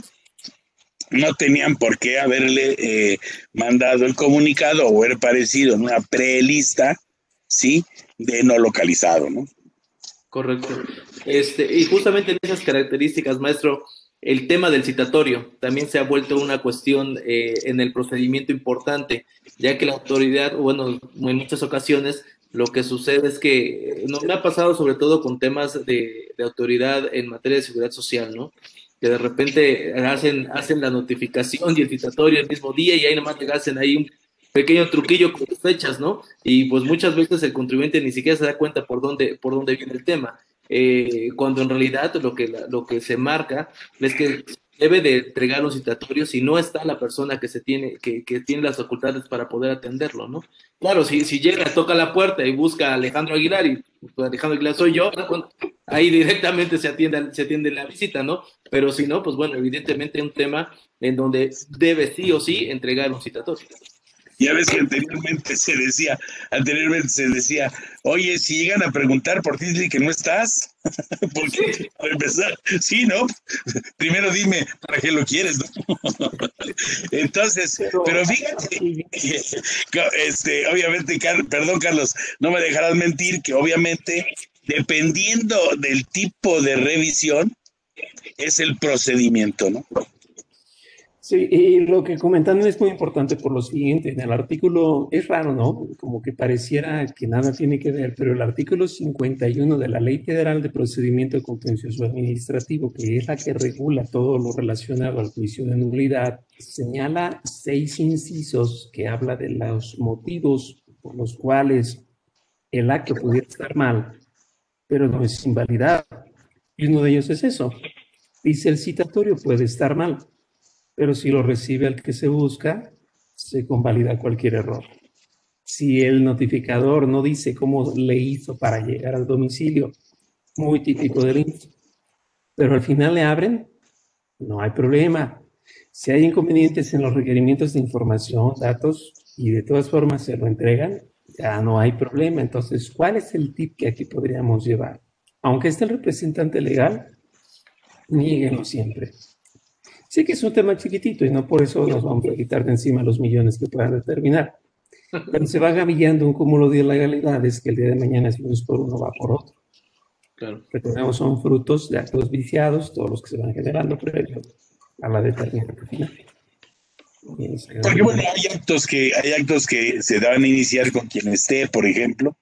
no tenían por qué haberle eh, mandado el comunicado o haber parecido en una prelista, ¿sí? De no localizado, ¿no? Correcto. Este, y justamente en esas características, maestro, el tema del citatorio también se ha vuelto una cuestión eh, en el procedimiento importante, ya que la autoridad, bueno, en muchas ocasiones lo que sucede es que eh, no me ha pasado sobre todo con temas de, de, autoridad en materia de seguridad social, ¿no? Que de repente hacen, hacen la notificación y el citatorio el mismo día y ahí nomás te hacen ahí un pequeño truquillo con fechas, ¿no? Y pues muchas veces el contribuyente ni siquiera se da cuenta por dónde, por dónde viene el tema. Eh, cuando en realidad lo que, lo que se marca es que debe de entregar un citatorio si no está la persona que se tiene, que, que, tiene las facultades para poder atenderlo, ¿no? Claro, si, si llega, toca la puerta y busca a Alejandro Aguilar y pues, Alejandro Aguilar soy yo, ahí directamente se atiende, se atiende la visita, ¿no? Pero si no, pues bueno, evidentemente es un tema en donde debe sí o sí entregar un citatorio. Ya ves que anteriormente se decía, anteriormente se decía, oye, si llegan a preguntar por ti, dile que no estás. Porque, para empezar, sí, ¿no? Primero dime, ¿para qué lo quieres? Entonces, pero fíjate, este, obviamente, perdón, Carlos, no me dejarás mentir que obviamente, dependiendo del tipo de revisión, es el procedimiento, ¿no? Sí, y lo que comentan es muy importante por lo siguiente, en el artículo, es raro, ¿no? Como que pareciera que nada tiene que ver, pero el artículo 51 de la Ley Federal de Procedimiento Contencioso Administrativo, que es la que regula todo lo relacionado al juicio de nulidad, señala seis incisos que habla de los motivos por los cuales el acto pudiera estar mal, pero no es invalidado. Y uno de ellos es eso. Dice el citatorio puede estar mal pero si lo recibe el que se busca, se convalida cualquier error. Si el notificador no dice cómo le hizo para llegar al domicilio, muy típico del INSS, pero al final le abren, no hay problema. Si hay inconvenientes en los requerimientos de información, datos, y de todas formas se lo entregan, ya no hay problema. Entonces, ¿cuál es el tip que aquí podríamos llevar? Aunque esté el representante legal, nieguenlo siempre. Sí que es un tema chiquitito y no por eso nos vamos a quitar de encima los millones que puedan determinar. Pero se va gavillando un cúmulo de ilegalidades que el día de mañana es por uno va por otro. Claro. Recordemos, son frutos de actos viciados, todos los que se van generando previo a la determinación final. Porque bueno, hay actos que hay actos que se van a iniciar con quien esté, por ejemplo,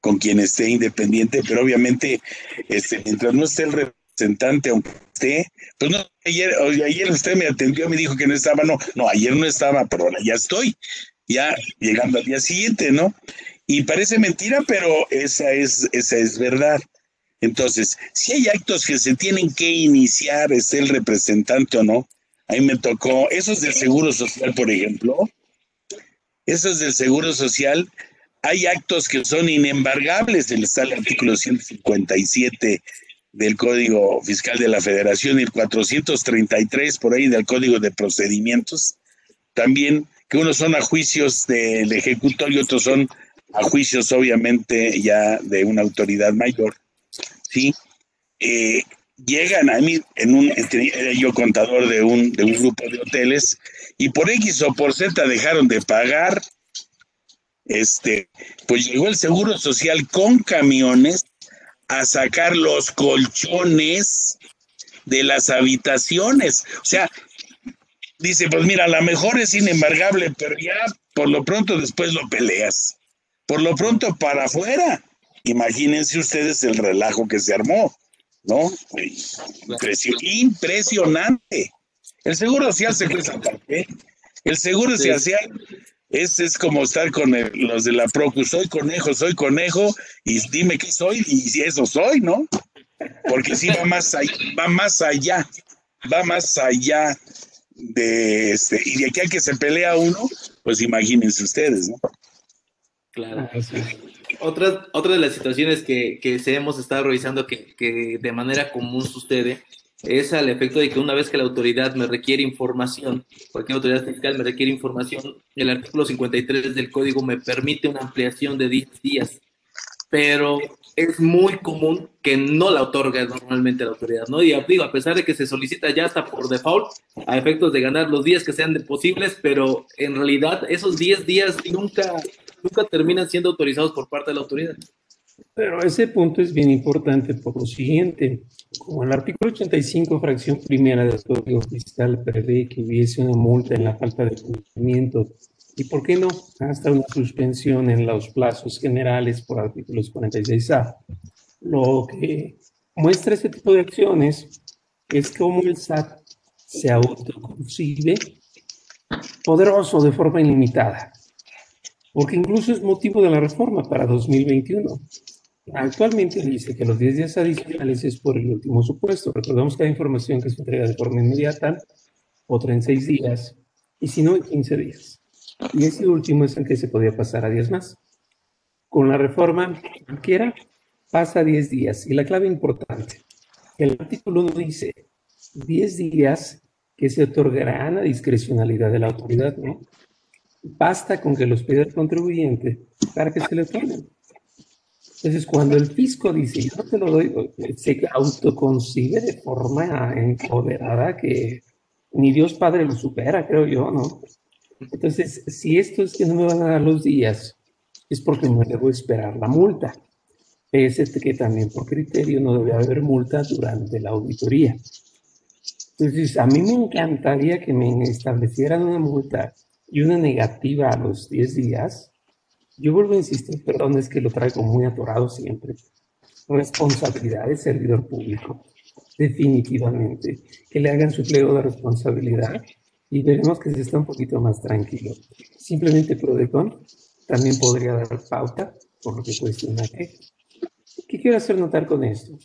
con quien esté independiente, pero obviamente este, mientras no esté el representante, aunque esté, pues ayer usted me atendió, me dijo que no estaba, no, no, ayer no estaba, pero ahora ya estoy, ya llegando al día siguiente, ¿no? Y parece mentira, pero esa es, esa es verdad. Entonces, si hay actos que se tienen que iniciar, es el representante o no, ahí me tocó, esos del Seguro Social, por ejemplo, esos del Seguro Social, hay actos que son inembargables, está el artículo 157 del Código Fiscal de la Federación y el 433 por ahí del Código de Procedimientos. También que unos son a juicios del ejecutor y otros son a juicios obviamente ya de una autoridad mayor. ¿sí? Eh, llegan a mí, en un, era yo contador de un, de un grupo de hoteles y por X o por Z dejaron de pagar este, pues llegó el Seguro Social con camiones a sacar los colchones de las habitaciones. O sea, dice, pues mira, a lo mejor es inembargable, pero ya por lo pronto después lo peleas. Por lo pronto para afuera. Imagínense ustedes el relajo que se armó, ¿no? impresionante. El seguro social se cuesta aparte. El seguro social es, es como estar con los de la Procu, soy conejo, soy conejo, y dime qué soy, y si eso soy, ¿no? Porque sí va más allá, va más allá, va más allá de este, y de aquí a que se pelea uno, pues imagínense ustedes, ¿no? Claro. Ah, otra, otra de las situaciones que, que se hemos estado revisando que, que de manera común sucede es al efecto de que una vez que la autoridad me requiere información, cualquier autoridad fiscal me requiere información, el artículo 53 del código me permite una ampliación de 10 días, pero es muy común que no la otorga normalmente la autoridad, ¿no? Y digo, a pesar de que se solicita ya hasta por default, a efectos de ganar los días que sean posibles, pero en realidad esos 10 días nunca, nunca terminan siendo autorizados por parte de la autoridad. Pero ese punto es bien importante por lo siguiente. Como el artículo 85, fracción primera del Código Fiscal prevé que hubiese una multa en la falta de cumplimiento y, ¿por qué no?, hasta una suspensión en los plazos generales por artículos 46A. Lo que muestra ese tipo de acciones es cómo el SAT se autoconcibe poderoso de forma ilimitada, porque incluso es motivo de la reforma para 2021. Actualmente dice que los 10 días adicionales es por el último supuesto. Recordemos que hay información que se entrega de forma inmediata, otra en 6 días, y si no, en 15 días. Y ese último es el que se podía pasar a 10 más. Con la reforma, cualquiera pasa a 10 días. Y la clave importante, el artículo 1 dice 10 días que se otorgarán a discrecionalidad de la autoridad, ¿no? Basta con que los pida el contribuyente para que se le otorguen. Entonces, cuando el fisco dice, yo no te lo doy, se autoconcibe de forma empoderada que ni Dios Padre lo supera, creo yo, ¿no? Entonces, si esto es que no me van a dar los días, es porque me debo esperar la multa. Es este que también por criterio no debe haber multa durante la auditoría. Entonces, a mí me encantaría que me establecieran una multa y una negativa a los 10 días, yo vuelvo a insistir, perdón, es que lo traigo muy atorado siempre. Responsabilidad de servidor público, definitivamente. Que le hagan su pliego de responsabilidad y veremos que se está un poquito más tranquilo. Simplemente Prodecon también podría dar pauta por lo que cuestiona que. ¿Qué quiero hacer notar con esto?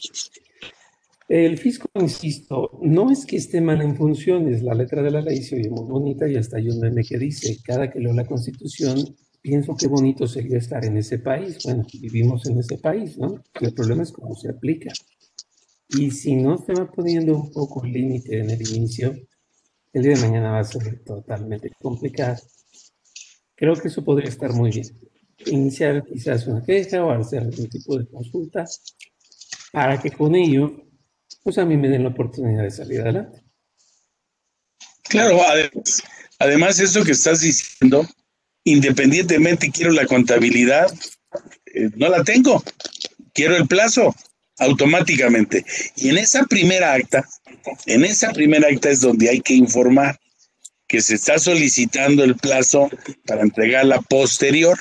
El fisco, insisto, no es que esté mal en funciones. La letra de la ley se oye muy bonita y hasta hay un meme que dice, cada que leo la Constitución pienso qué bonito sería estar en ese país. Bueno, vivimos en ese país, ¿no? El problema es cómo se aplica. Y si no se va poniendo un poco límite en el inicio, el día de mañana va a ser totalmente complicado. Creo que eso podría estar muy bien. Iniciar quizás una queja o hacer algún tipo de consulta para que con ello, pues a mí me den la oportunidad de salir adelante. Claro, además, además eso que estás diciendo independientemente quiero la contabilidad, eh, no la tengo, quiero el plazo automáticamente. Y en esa primera acta, en esa primera acta es donde hay que informar que se está solicitando el plazo para entregarla posterior.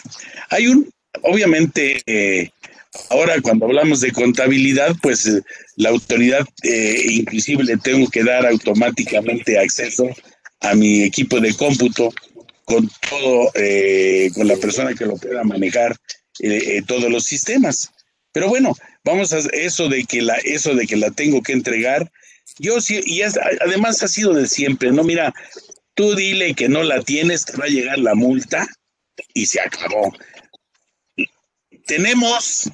Hay un, obviamente, eh, ahora cuando hablamos de contabilidad, pues eh, la autoridad, inclusive le tengo que dar automáticamente acceso a mi equipo de cómputo con todo, eh, con la persona que lo pueda manejar eh, eh, todos los sistemas. Pero bueno, vamos a eso de que la, eso de que la tengo que entregar. Yo sí, y además ha sido de siempre, ¿no? Mira, tú dile que no la tienes, te va a llegar la multa y se acabó. Tenemos,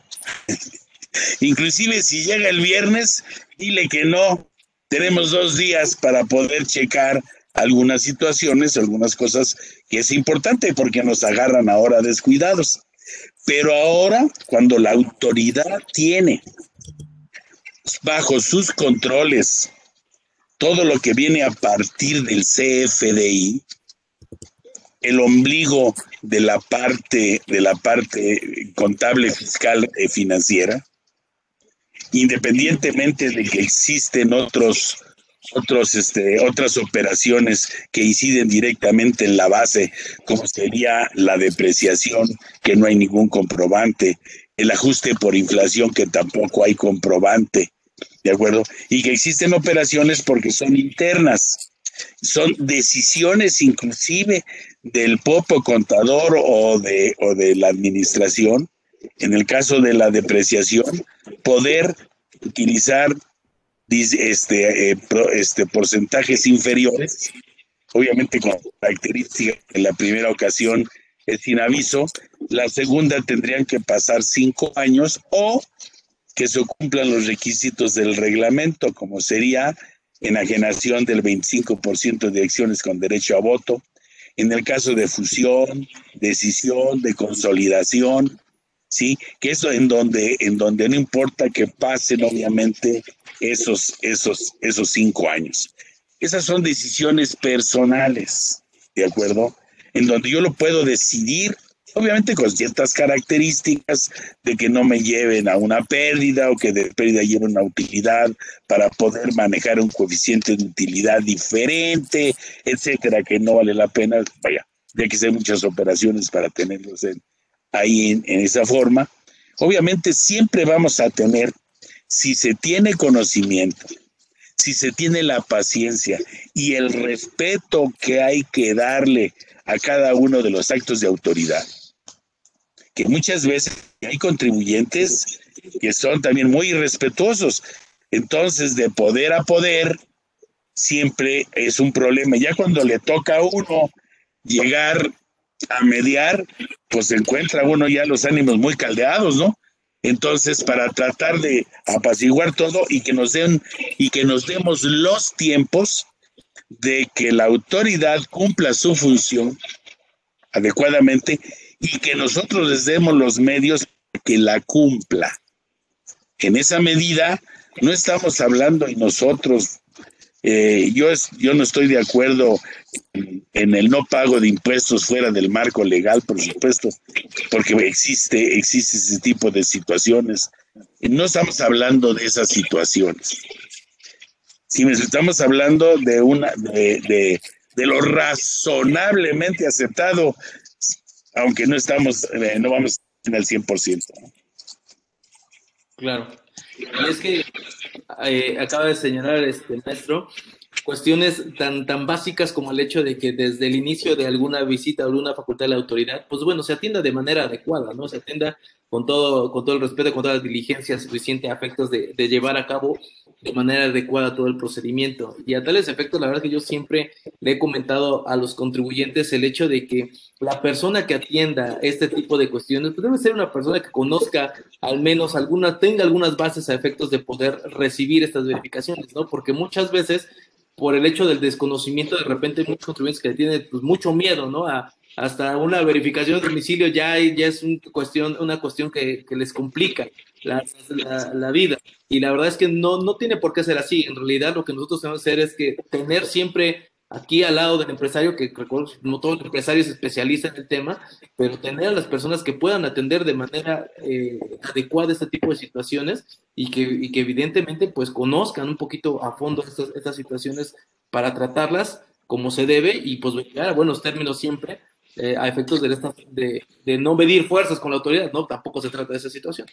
inclusive si llega el viernes, dile que no, tenemos dos días para poder checar algunas situaciones, algunas cosas que es importante porque nos agarran ahora descuidados. Pero ahora, cuando la autoridad tiene bajo sus controles todo lo que viene a partir del CFDI, el ombligo de la parte de la parte contable fiscal y financiera independientemente de que existen otros otros este otras operaciones que inciden directamente en la base como sería la depreciación que no hay ningún comprobante el ajuste por inflación que tampoco hay comprobante de acuerdo y que existen operaciones porque son internas son decisiones inclusive del popo contador o de, o de la administración, en el caso de la depreciación, poder utilizar este, eh, este, porcentajes inferiores, obviamente con característica en la primera ocasión es sin aviso, la segunda tendrían que pasar cinco años o que se cumplan los requisitos del reglamento, como sería enajenación del 25% de acciones con derecho a voto, en el caso de fusión, decisión, de consolidación, ¿sí? Que eso en donde, en donde no importa que pasen, obviamente, esos, esos, esos cinco años. Esas son decisiones personales, ¿de acuerdo? En donde yo lo puedo decidir obviamente con ciertas características de que no me lleven a una pérdida o que de pérdida lleven una utilidad para poder manejar un coeficiente de utilidad diferente, etcétera, que no vale la pena, vaya, ya que hay muchas operaciones para tenerlos ahí en esa forma. Obviamente siempre vamos a tener, si se tiene conocimiento, si se tiene la paciencia y el respeto que hay que darle a cada uno de los actos de autoridad, que muchas veces hay contribuyentes que son también muy irrespetuosos. Entonces, de poder a poder, siempre es un problema. Ya cuando le toca a uno llegar a mediar, pues encuentra uno ya los ánimos muy caldeados, ¿no? Entonces, para tratar de apaciguar todo y que nos den y que nos demos los tiempos de que la autoridad cumpla su función adecuadamente y que nosotros les demos los medios que la cumpla. En esa medida, no estamos hablando y nosotros, eh, yo, yo no estoy de acuerdo en, el no pago de impuestos fuera del marco legal, por supuesto, porque existe, existe ese tipo de situaciones. No estamos hablando de esas situaciones. Si estamos hablando de una de, de, de lo razonablemente aceptado aunque no estamos, eh, no vamos en el 100%. Claro. Y es que eh, acaba de señalar este maestro cuestiones tan, tan básicas como el hecho de que desde el inicio de alguna visita a alguna facultad de la autoridad, pues bueno, se atienda de manera adecuada, ¿no? Se atienda con todo, con todo el respeto, con toda la diligencia suficiente a de, de llevar a cabo de manera adecuada todo el procedimiento. Y a tales efectos, la verdad que yo siempre le he comentado a los contribuyentes el hecho de que la persona que atienda este tipo de cuestiones pues debe ser una persona que conozca al menos alguna, tenga algunas bases a efectos de poder recibir estas verificaciones, ¿no? Porque muchas veces por el hecho del desconocimiento, de repente hay muchos contribuyentes que tienen pues, mucho miedo, ¿no? A, hasta una verificación de domicilio ya, ya es un cuestión, una cuestión que, les complica la, la, vida. Y la verdad es que no, no tiene por qué ser así. En realidad lo que nosotros tenemos que hacer es que tener siempre aquí al lado del empresario, que recuerdo, no todos los empresarios se especializan en el tema, pero tener a las personas que puedan atender de manera eh, adecuada este tipo de situaciones y que, y evidentemente pues conozcan un poquito a fondo estas, estas situaciones para tratarlas como se debe y pues llegar a buenos términos siempre eh, a efectos de, de, de, no medir fuerzas con la autoridad, ¿no? Tampoco se trata de esa situación.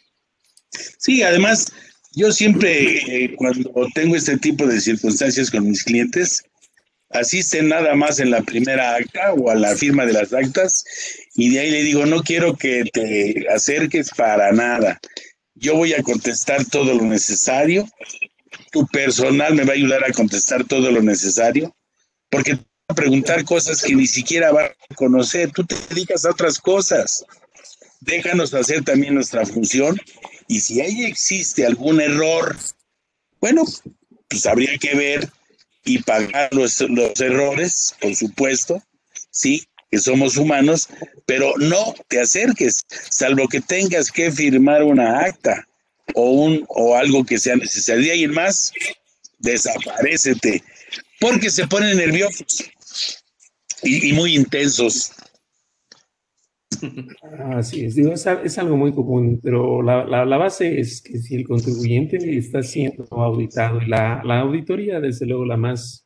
Sí, además, yo siempre, eh, cuando tengo este tipo de circunstancias con mis clientes, asisten nada más en la primera acta o a la firma de las actas y de ahí le digo, no quiero que te acerques para nada. Yo voy a contestar todo lo necesario. Tu personal me va a ayudar a contestar todo lo necesario porque preguntar cosas que ni siquiera va a conocer. Tú te dedicas a otras cosas. Déjanos hacer también nuestra función y si ahí existe algún error, bueno, pues habría que ver y pagar los, los errores, por supuesto, sí, que somos humanos, pero no te acerques, salvo que tengas que firmar una acta o, un, o algo que sea necesario. Y ahí en más, desaparecete, porque se ponen nerviosos y, muy intensos. Así es, digo, es, algo muy común, pero la, la, base es que si el contribuyente está siendo auditado y la, la auditoría, desde luego, la más,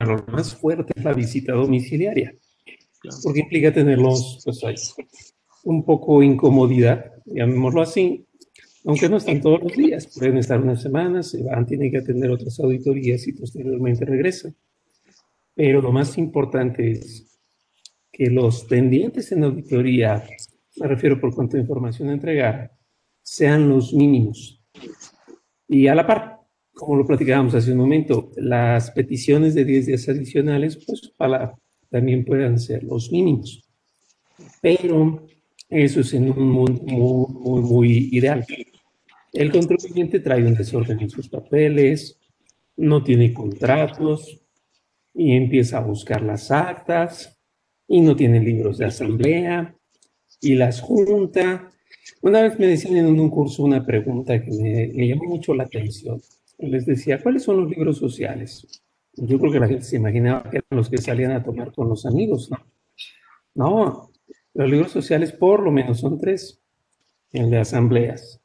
la más fuerte es la visita domiciliaria, porque implica tenerlos, pues ahí, un poco incomodidad, llamémoslo así, aunque no están todos los días, pueden estar unas semanas, se van, tienen que atender otras auditorías y posteriormente regresan. Pero lo más importante es que los pendientes en auditoría, me refiero por cuanto a información a entregar, sean los mínimos. Y a la par, como lo platicábamos hace un momento, las peticiones de 10 días adicionales, pues para, también puedan ser los mínimos. Pero eso es en un mundo muy, muy, muy ideal. El contribuyente trae un desorden en sus papeles, no tiene contratos y empieza a buscar las actas y no tiene libros de asamblea y las junta. Una vez me decían en un curso una pregunta que me, llamó mucho la atención. Les decía, ¿cuáles son los libros sociales? Yo creo que la gente se imaginaba que eran los que salían a tomar con los amigos, ¿no? No, los libros sociales por lo menos son tres. El de asambleas,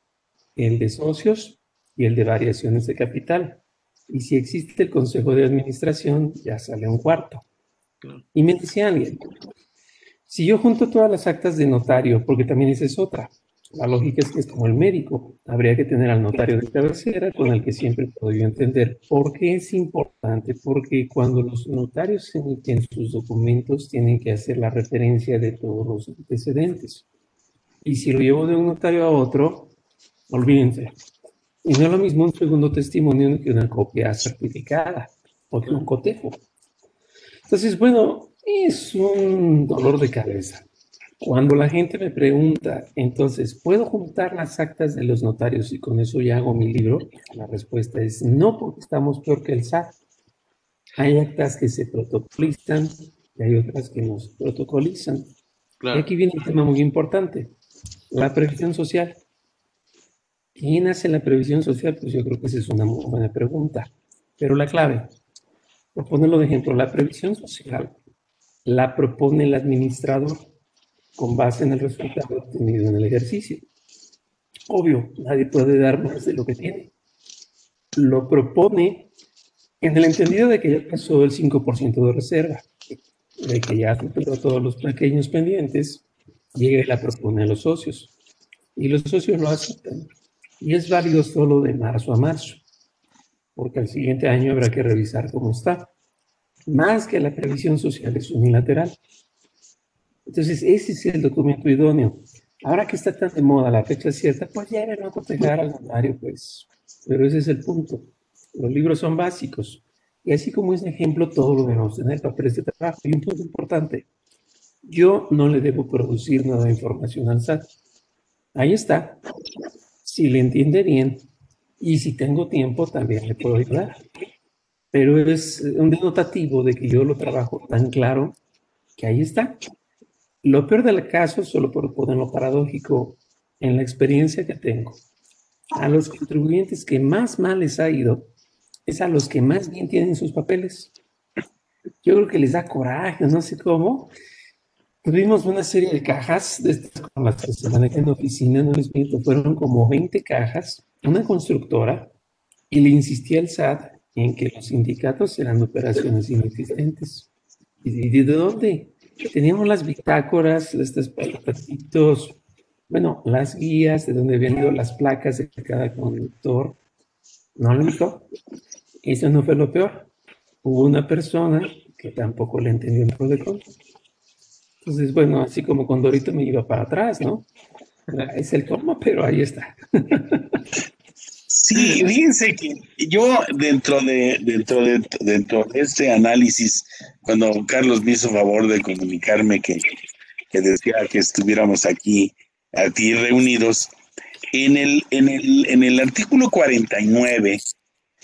el de socios y el de variaciones de capital. Y si existe el consejo de administración, ya sale un cuarto. Y me decía alguien, si yo junto todas las actas de notario, porque también esa es otra, la lógica es que es como el médico, habría que tener al notario de cabecera con el que siempre puedo entender. ¿Por qué es importante? Porque cuando los notarios emiten sus documentos tienen que hacer la referencia de todos los antecedentes. Y si lo llevo de un notario a otro, Olvídense. Y no es lo mismo un segundo testimonio que una copia certificada o que un cotejo. Entonces, bueno, es un dolor de cabeza. Cuando la gente me pregunta, entonces, ¿puedo juntar las actas de los notarios y con eso ya hago mi libro? La respuesta es no, porque estamos peor que el SAT. Hay actas que se protocolizan y hay otras que no se protocolizan. Y aquí viene un tema muy importante, la previsión social. ¿Quién hace la previsión social? Pues yo creo que esa es una muy buena pregunta. Pero la clave, por ponerlo de ejemplo, la previsión social la propone el administrador con base en el resultado obtenido en el ejercicio. Obvio, nadie puede dar más de lo que tiene. Lo propone en el entendido de que ya pasó el 5% de reserva, de que ya superó todos los pequeños pendientes, llega y la propone a los socios. Y los socios lo aceptan y es válido solo de marzo a marzo, porque al siguiente año habrá que revisar cómo está. Más que la previsión social es unilateral. Entonces, ese es el documento idóneo. Ahora que está tan de moda la fecha cierta, pues ya era no cotejar al notario, pues. Pero ese es el punto. Los libros son básicos. Y así como es ejemplo, todo lo debemos tener papeles de trabajo. Y un punto importante, yo no le debo producir nada de información al SAT. Ahí está si le entiende bien y si tengo tiempo también le puedo ayudar. Pero es un denotativo de que yo lo trabajo tan claro que ahí está. Lo peor del caso, solo por ponerlo paradójico, en la experiencia que tengo, a los contribuyentes que más mal les ha ido es a los que más bien tienen sus papeles. Yo creo que les da coraje, no sé cómo, Tuvimos una serie de cajas de estas con las que se manejan en oficina, no les miento, fueron como 20 cajas, una constructora, y le insistía al SAT en que los sindicatos eran operaciones inexistentes. ¿Y de dónde? Teníamos las bitácoras, estos patitos, bueno, las guías de dónde habían ido las placas de cada conductor. No lo único. Eso no fue lo peor. Hubo una persona que tampoco le entendió el protocolo entonces, bueno, así como con Dorito me iba para atrás, ¿no? Es el cómo, pero ahí está. Sí, fíjense que yo dentro de, dentro de, dentro de este análisis, cuando Carlos me hizo favor de comunicarme que, que decía que estuviéramos aquí, aquí reunidos, en el, en el, en el artículo 49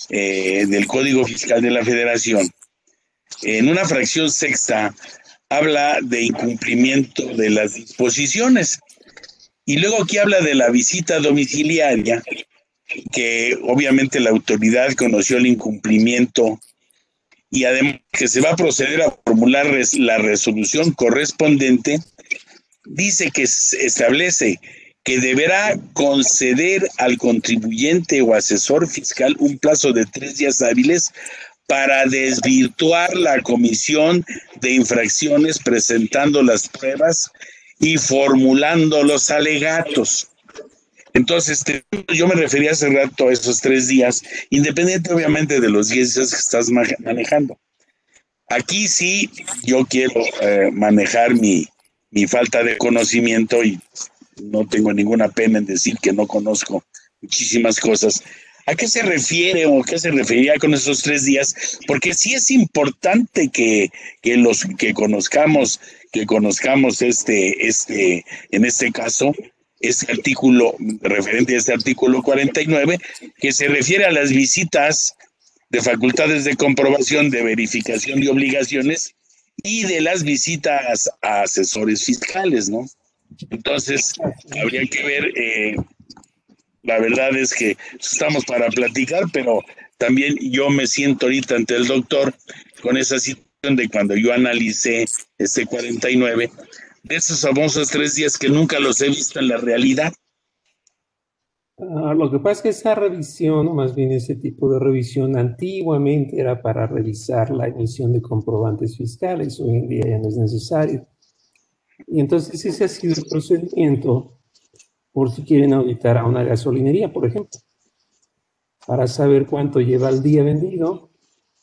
eh, del Código Fiscal de la Federación, en una fracción sexta, habla de incumplimiento de las disposiciones. Y luego aquí habla de la visita domiciliaria, que obviamente la autoridad conoció el incumplimiento y además que se va a proceder a formular la resolución correspondiente, dice que establece que deberá conceder al contribuyente o asesor fiscal un plazo de tres días hábiles para desvirtuar la comisión de infracciones presentando las pruebas y formulando los alegatos. Entonces, yo me refería hace rato a esos tres días, independiente obviamente de los diez días que estás manejando. Aquí sí, yo quiero eh, manejar mi, mi falta de conocimiento y no tengo ninguna pena en decir que no conozco muchísimas cosas. ¿A qué se refiere o qué se refería con esos tres días? Porque sí es importante que, que los que conozcamos, que conozcamos este, este, en este caso, este artículo, referente a este artículo 49, que se refiere a las visitas de facultades de comprobación, de verificación de obligaciones y de las visitas a asesores fiscales, ¿no? Entonces, habría que ver, eh, la verdad es que estamos para platicar, pero también yo me siento ahorita ante el doctor con esa situación de cuando yo analicé este 49, de esos famosos tres días que nunca los he visto en la realidad. Ah, lo que pasa es que esa revisión, o más bien ese tipo de revisión, antiguamente era para revisar la emisión de comprobantes fiscales, hoy en día ya no es necesario. Y entonces ese ha sido el procedimiento por si quieren auditar a una gasolinería, por ejemplo, para saber cuánto lleva el día vendido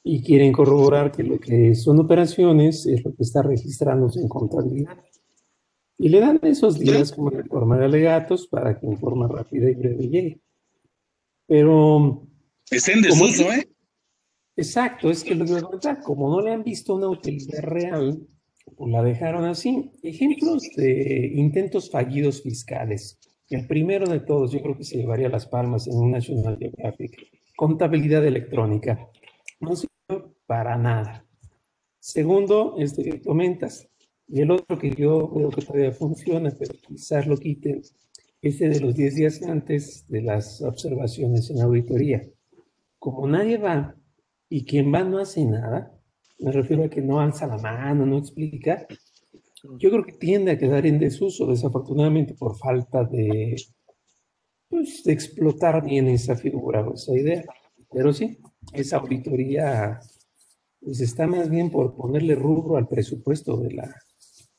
y quieren corroborar que lo que son operaciones es lo que está registrándose en contabilidad. Y le dan esos días como en forma de alegatos para que en forma rápida y breve llegue. Pero... Está en desuso, ¿eh? Exacto, es que lo que como no le han visto una utilidad real, pues la dejaron así. Ejemplos de intentos fallidos fiscales. El primero de todos, yo creo que se llevaría las palmas en un National Geographic. Contabilidad electrónica. No sirve para nada. Segundo, este que comentas, y el otro que yo veo que todavía funciona, pero quizás lo quiten, ese de los 10 días antes de las observaciones en auditoría. Como nadie va y quien va no hace nada, me refiero a que no alza la mano, no explica, yo creo que tiende a quedar en desuso, desafortunadamente, por falta de, pues, de explotar bien esa figura o esa idea. Pero sí, esa auditoría pues está más bien por ponerle rubro al presupuesto de la,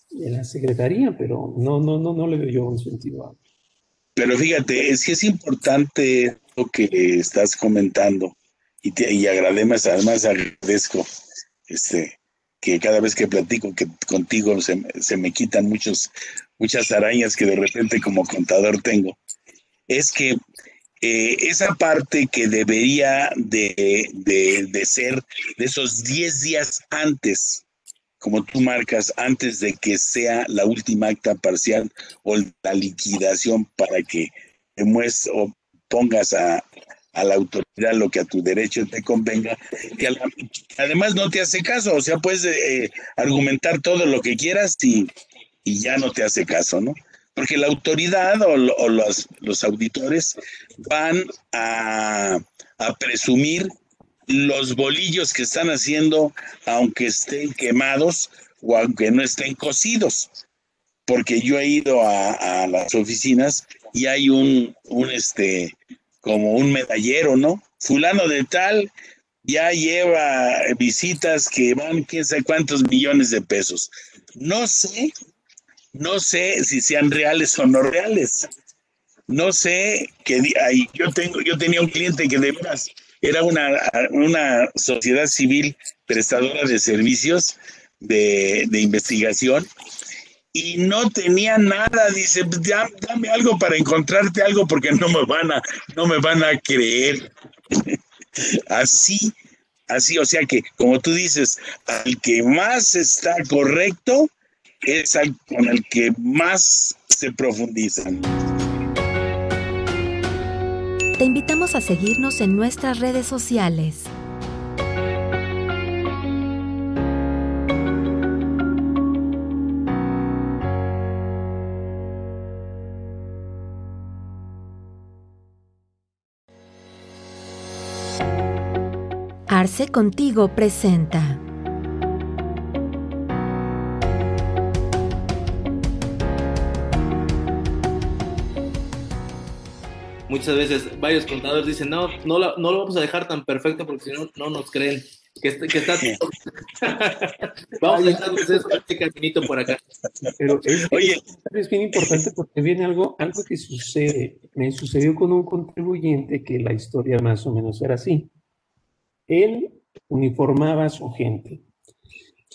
de la Secretaría, pero no, no, no, no le veo yo un sentido Pero fíjate, sí es importante lo que estás comentando y, te, y además, además agradezco este, que cada vez que platico que contigo se, se, me quitan muchos, muchas arañas que de repente como contador tengo, es que eh, esa parte que debería de, de, ser de esos 10 días antes como tú marcas, antes de que sea la última acta parcial o la liquidación para que demuestres o pongas a, la autoridad lo que a tu derecho te convenga, que, además no te hace caso, o sea, puedes eh, argumentar todo lo que quieras y, ya no te hace caso, ¿no? Porque la autoridad o, los, los, auditores van a, a presumir los bolillos que están haciendo, aunque estén quemados o aunque no estén cocidos. Porque yo he ido a, las oficinas y hay un, un, este, como un medallero, ¿no? Fulano de tal ya lleva visitas que van quién sabe cuántos millones de pesos. No sé, no sé si sean reales o no reales. No sé que yo tengo, yo tenía un cliente que de veras era una, una sociedad civil prestadora de servicios de, investigación y no tenía nada. Dice, pues, dame algo para encontrarte algo porque no me van a, no me van a creer. así, así, o sea que, como tú dices, al que más está correcto es al con el que más se profundizan. Te invitamos a seguirnos en nuestras redes sociales. Arce Contigo presenta. Muchas veces varios contadores dicen, no, no, lo vamos a dejar tan perfecto porque si no, no nos creen que, está, que está Vamos a dejar este caminito por acá. Pero es, Oye. es bien importante porque viene algo, algo que sucede. Me sucedió con un contribuyente que la historia más o menos era así. Él uniformaba a su gente,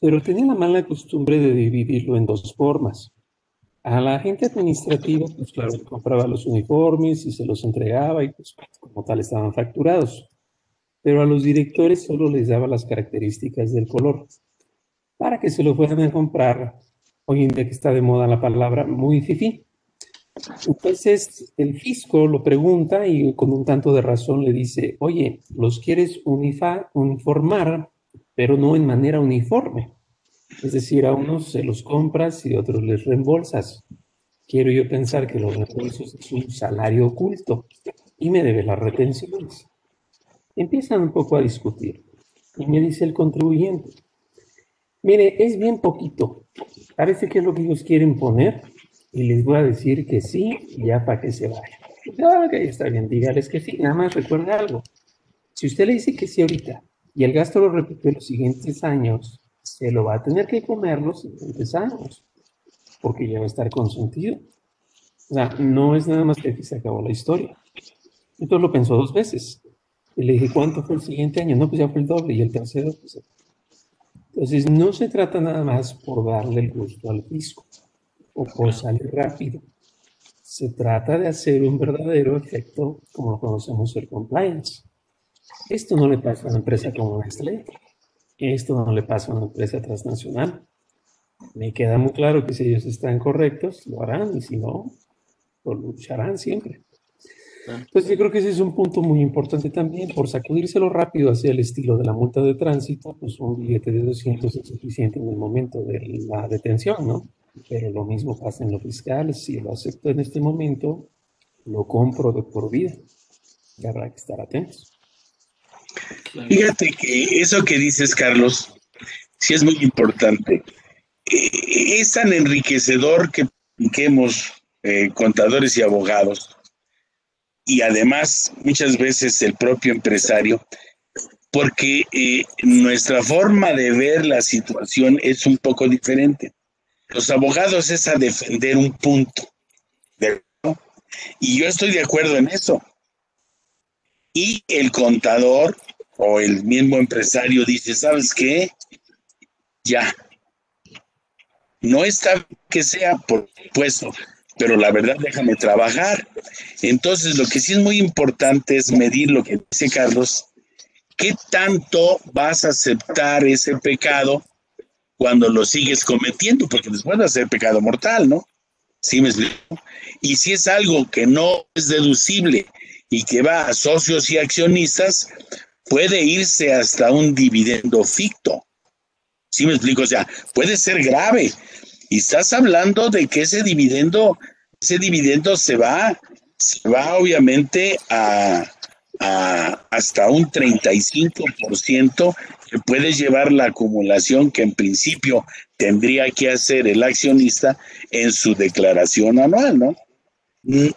pero tenía la mala costumbre de dividirlo en dos formas. A la gente administrativa, pues claro, compraba los uniformes y se los entregaba y pues como tal estaban facturados pero a los directores solo les daba las características del color para que se lo fueran a comprar. Hoy en día que está de moda la palabra muy fifí. Entonces el fisco lo pregunta y con un tanto de razón le dice, oye, los quieres uniformar, pero no en manera uniforme. Es decir, a unos se los compras y a otros les reembolsas. Quiero yo pensar que los reembolsos es un salario oculto y me debe las retenciones. Empiezan un poco a discutir. Y me dice el contribuyente, mire, es bien poquito. Parece que es lo que ellos quieren poner. Y les voy a decir que sí, ya para que se vaya. Ah, ok, está bien, dígales que sí. Nada más recuerde algo. Si usted le dice que sí ahorita y el gasto lo repite los siguientes años, se lo va a tener que comer los siguientes años, porque ya va a estar consentido. O sea, no es nada más que aquí se acabó la historia. Entonces lo pensó dos veces. Y le dije, ¿cuánto fue el siguiente año? No, pues ya fue el doble. Y el tercero, pues. Entonces, no se trata nada más por darle el gusto al fisco o por salir rápido. Se trata de hacer un verdadero efecto, como lo conocemos el compliance. Esto no le pasa a una empresa como Nestlé. Esto no le pasa a una empresa transnacional. Me queda muy claro que si ellos están correctos, lo harán, y si no, lo lucharán siempre. Pues yo creo que ese es un punto muy importante también, por sacudírselo rápido hacia el estilo de la multa de tránsito, pues un billete de 200 es suficiente en el momento de la detención, ¿no? Pero lo mismo pasa en lo fiscal, si lo acepto en este momento, lo compro de por vida. Y habrá que estar atentos. Fíjate que eso que dices, Carlos, sí es muy importante. Eh, es tan enriquecedor que, que hemos, eh, contadores y abogados, y además muchas veces el propio empresario, porque eh, nuestra forma de ver la situación es un poco diferente. Los abogados es a defender un punto, y yo estoy de acuerdo en eso. Y el contador o el mismo empresario dice, ¿sabes qué? Ya. No está que sea, por supuesto, pero la verdad déjame trabajar. Entonces, lo que sí es muy importante es medir lo que dice Carlos, qué tanto vas a aceptar ese pecado cuando lo sigues cometiendo, porque después va a ser pecado mortal, ¿no? ¿Sí me explico? Y si es algo que no es deducible y que va a socios y accionistas, puede irse hasta un dividendo ficto. ¿Sí me explico? O sea, puede ser grave, y estás hablando de que ese dividendo, ese dividendo se va, se va obviamente a, hasta un 35% que puede llevar la acumulación que en principio tendría que hacer el accionista en su declaración anual, ¿no?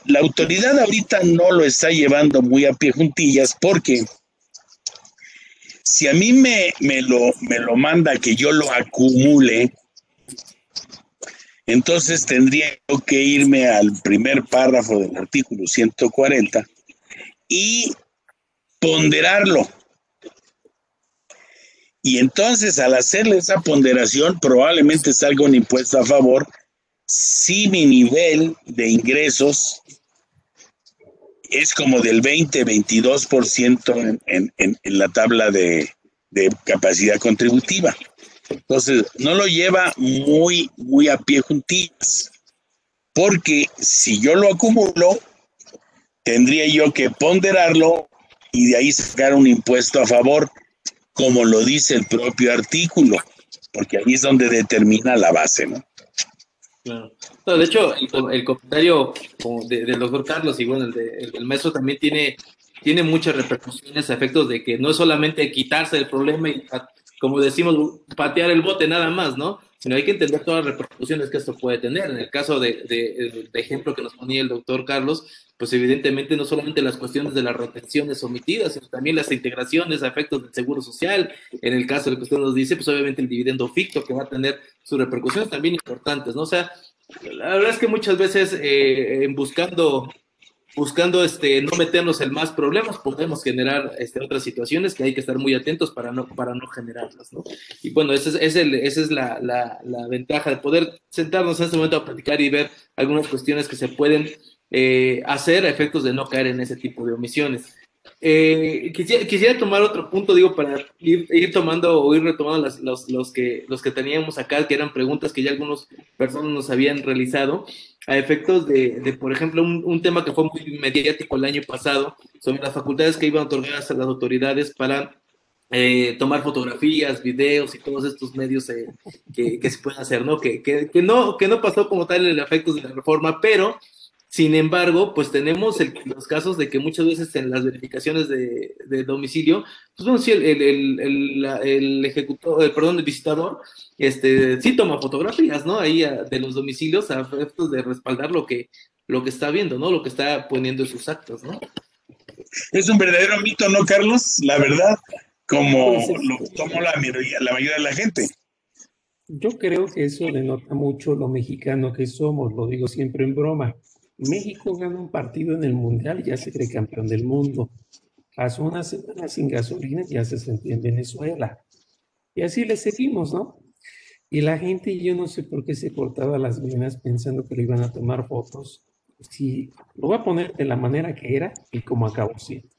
La autoridad ahorita no lo está llevando muy a pie juntillas porque si a mí me, me, lo, me lo manda que yo lo acumule, entonces tendría que irme al primer párrafo del artículo 140 y ponderarlo. Y entonces al hacerle esa ponderación probablemente salga un impuesto a favor si mi nivel de ingresos es como del 20-22% en, en, en, la tabla de capacidad contributiva. Entonces, no lo lleva muy, muy a pie juntillas, porque si yo lo acumulo, tendría yo que ponderarlo y de ahí sacar un impuesto a favor, como lo dice el propio artículo, porque ahí es donde determina la base, ¿no? Claro. de hecho, el, comentario del doctor Carlos y bueno, el, del maestro también tiene tiene muchas repercusiones a efectos de que no es solamente quitarse el problema y, como decimos, patear el bote nada más, ¿no? Sino hay que entender todas las repercusiones que esto puede tener. En el caso de, de, de ejemplo que nos ponía el doctor Carlos, pues evidentemente no solamente las cuestiones de las retenciones omitidas, sino también las integraciones a efectos del seguro social. En el caso de lo que usted nos dice, pues obviamente el dividendo ficto que va a tener sus repercusiones también importantes, ¿no? O sea, la verdad es que muchas veces eh, buscando buscando este, no meternos en más problemas, podemos generar este, otras situaciones que hay que estar muy atentos para no, para no generarlas. ¿no? Y bueno, esa es, esa es la, la, la, ventaja de poder sentarnos en este momento a platicar y ver algunas cuestiones que se pueden eh, hacer a efectos de no caer en ese tipo de omisiones. Eh, quisiera, quisiera, tomar otro punto, digo, para ir, ir tomando o ir retomando las, los, los, que, los que teníamos acá, que eran preguntas que ya algunas personas nos habían realizado, a efectos de, de por ejemplo, un, un, tema que fue muy mediático el año pasado, sobre las facultades que iban otorgadas a las autoridades para eh, tomar fotografías, videos y todos estos medios eh, que, que, se pueden hacer, ¿no? Que, que, que, no? que no pasó como tal el efectos de la reforma, pero sin embargo, pues tenemos los casos de que muchas veces en las verificaciones de, domicilio, pues bueno, sí, el, el, el, el ejecutor, el, perdón, el visitador, este, sí toma fotografías, ¿no? Ahí de los domicilios a efectos de respaldar lo que, lo que está viendo, ¿no? Lo que está poniendo en sus actos, ¿no? Es un verdadero mito, ¿no, Carlos? La verdad, como pues lo tomó la mayoría, la mayoría de la gente. Yo creo que eso denota mucho lo mexicano que somos, lo digo siempre en broma. México gana un partido en el Mundial y ya se cree campeón del mundo. Pasó una semana sin gasolina y ya se sentía en Venezuela. Y así le seguimos, ¿no? Y la gente, yo no sé por qué se cortaba las venas pensando que le iban a tomar fotos. Si lo voy a poner de la manera que era y como acabó siendo.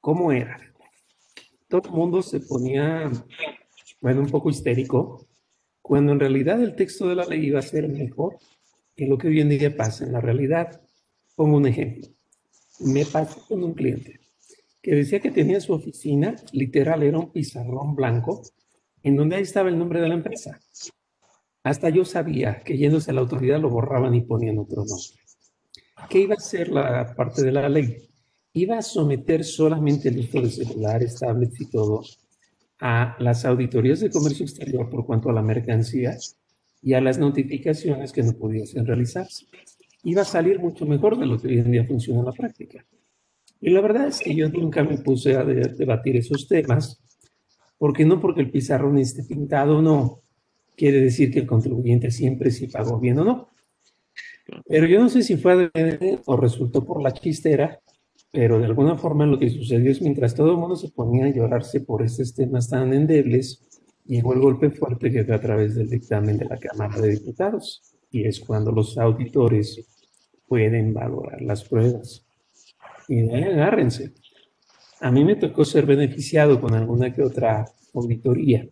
¿Cómo era? Todo el mundo se ponía, bueno, un poco histérico, cuando en realidad el texto de la ley iba a ser mejor que lo que hoy en día pasa en la realidad. Pongo un ejemplo. Me pasó con un cliente que decía que tenía su oficina, literal, era un pizarrón blanco, en donde ahí estaba el nombre de la empresa. Hasta yo sabía que yéndose a la autoridad lo borraban y ponían otro nombre. ¿Qué iba a ser la parte de la ley? Iba a someter solamente el uso de celulares, tablets y todo a las auditorías de comercio exterior por cuanto a la mercancía y a las notificaciones que no pudiesen realizarse. Iba a salir mucho mejor de lo que hoy en día funciona en la práctica. Y la verdad es que yo nunca me puse a debatir esos temas, porque no porque el pizarrón esté pintado, no quiere decir que el contribuyente siempre sí pagó bien o no. Pero yo no sé si fue o resultó por la chistera, pero de alguna forma lo que sucedió es mientras todo el mundo se ponía a llorarse por estos temas tan endebles, llegó el golpe fuerte que fue a través del dictamen de la Cámara de Diputados, y es cuando los auditores pueden valorar las pruebas. Y de ahí agárrense. A mí me tocó ser beneficiado con alguna que otra auditoría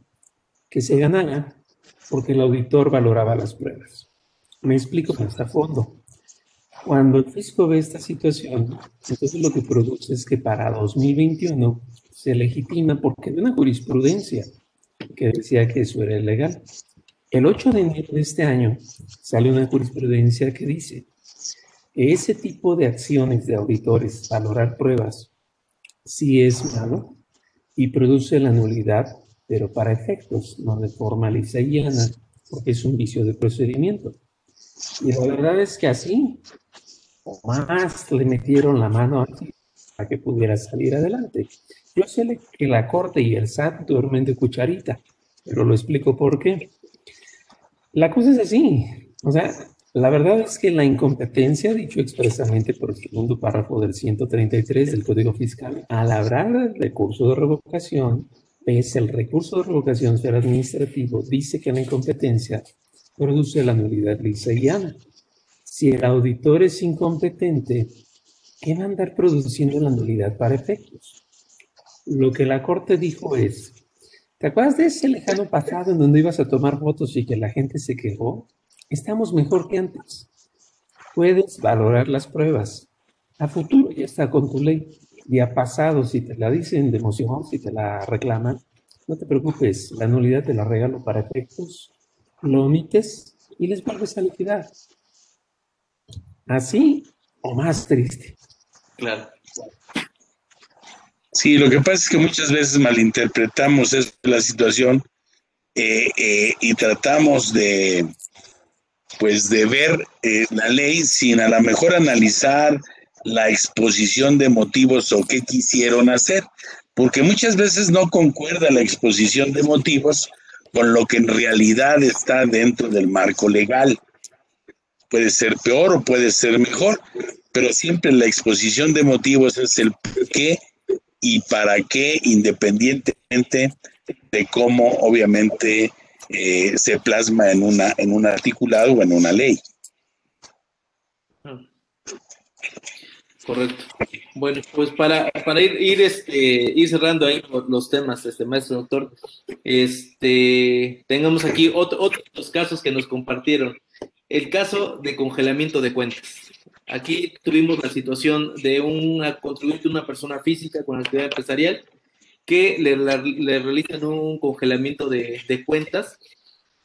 que se ganara porque el auditor valoraba las pruebas. Me explico más a fondo. Cuando el fisco ve esta situación, entonces lo que produce es que para 2021 se legitima porque hay una jurisprudencia que decía que eso era ilegal. El 8 de enero de este año sale una jurisprudencia que dice que ese tipo de acciones de auditores, valorar pruebas, sí es malo y produce la nulidad, pero para efectos, no de forma lisa y llana, porque es un vicio de procedimiento. Y la verdad es que así, o más le metieron la mano a que pudiera salir adelante. Yo sé que la Corte y el SAT duermen de cucharita, pero lo explico por qué. La cosa es así. O sea, la verdad es que la incompetencia, dicho expresamente por el segundo párrafo del 133 del Código Fiscal, al hablar del recurso de revocación, es el recurso de revocación ser administrativo, dice que la incompetencia produce la nulidad lisa y llana. Si el auditor es incompetente, ¿qué va a andar produciendo la nulidad para efectos? Lo que la corte dijo es, ¿te acuerdas de ese lejano pasado en donde ibas a tomar fotos y que la gente se quejó? Estamos mejor que antes. Puedes valorar las pruebas. A futuro ya está con tu ley. Y a pasado, si te la dicen de emoción, si te la reclaman, no te preocupes, la nulidad te la regalo para efectos, lo omites y les vuelves a liquidar. Así o más triste. Claro. Sí, lo que pasa es que muchas veces malinterpretamos la situación eh, eh, y tratamos de, pues, de ver eh, la ley sin a lo mejor analizar la exposición de motivos o qué quisieron hacer, porque muchas veces no concuerda la exposición de motivos con lo que en realidad está dentro del marco legal. Puede ser peor o puede ser mejor, pero siempre la exposición de motivos es el por qué y para qué, independientemente de cómo obviamente eh, se plasma en, una, en un articulado o en una ley. Correcto. Bueno, pues para, para ir, ir, este, ir cerrando ahí los temas, este maestro doctor, este, tengamos aquí otro, otros casos que nos compartieron. El caso de congelamiento de cuentas. Aquí tuvimos la situación de una contribuyente, una persona física con actividad empresarial, que le, le realizan un congelamiento de, de cuentas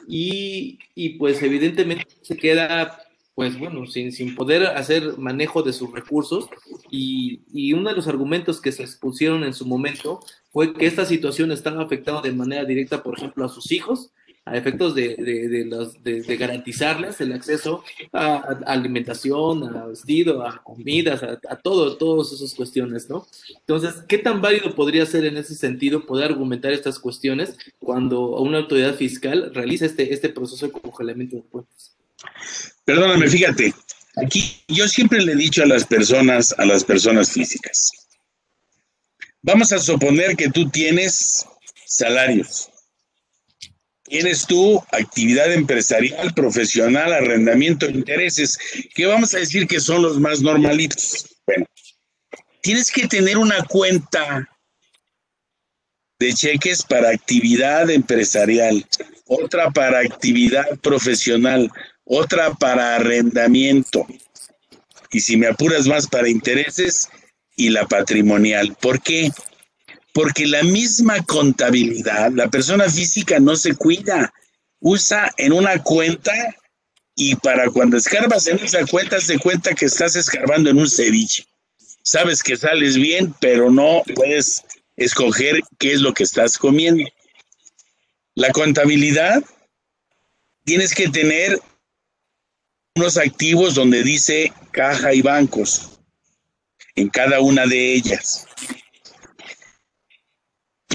y, y, pues evidentemente se queda pues bueno, sin, sin poder hacer manejo de sus recursos. Y, y, uno de los argumentos que se expusieron en su momento fue que esta situación estaba afectando de manera directa, por ejemplo, a sus hijos, a efectos de, de, de, garantizarles el acceso a, a, alimentación, a vestido, a comidas, a, a todo, todas esas cuestiones, ¿no? Entonces, ¿qué tan válido podría ser en ese sentido poder argumentar estas cuestiones cuando una autoridad fiscal realiza este, este proceso de congelamiento de cuentas? Perdóname, fíjate, aquí yo siempre le he dicho a las personas, a las personas físicas, vamos a suponer que tú tienes salarios, tienes tu actividad empresarial, profesional, arrendamiento intereses, que vamos a decir que son los más normalitos. Bueno, tienes que tener una cuenta de cheques para actividad empresarial, otra para actividad profesional, otra para arrendamiento y si me apuras más para intereses y la patrimonial. ¿Por qué? Porque la misma contabilidad, la persona física no se cuida, usa en una cuenta y para cuando escarbas en esa cuenta se cuenta que estás escarbando en un ceviche. Sabes que sales bien, pero no puedes escoger qué es lo que estás comiendo. La contabilidad tienes que tener unos activos donde dice caja y bancos en cada una de ellas.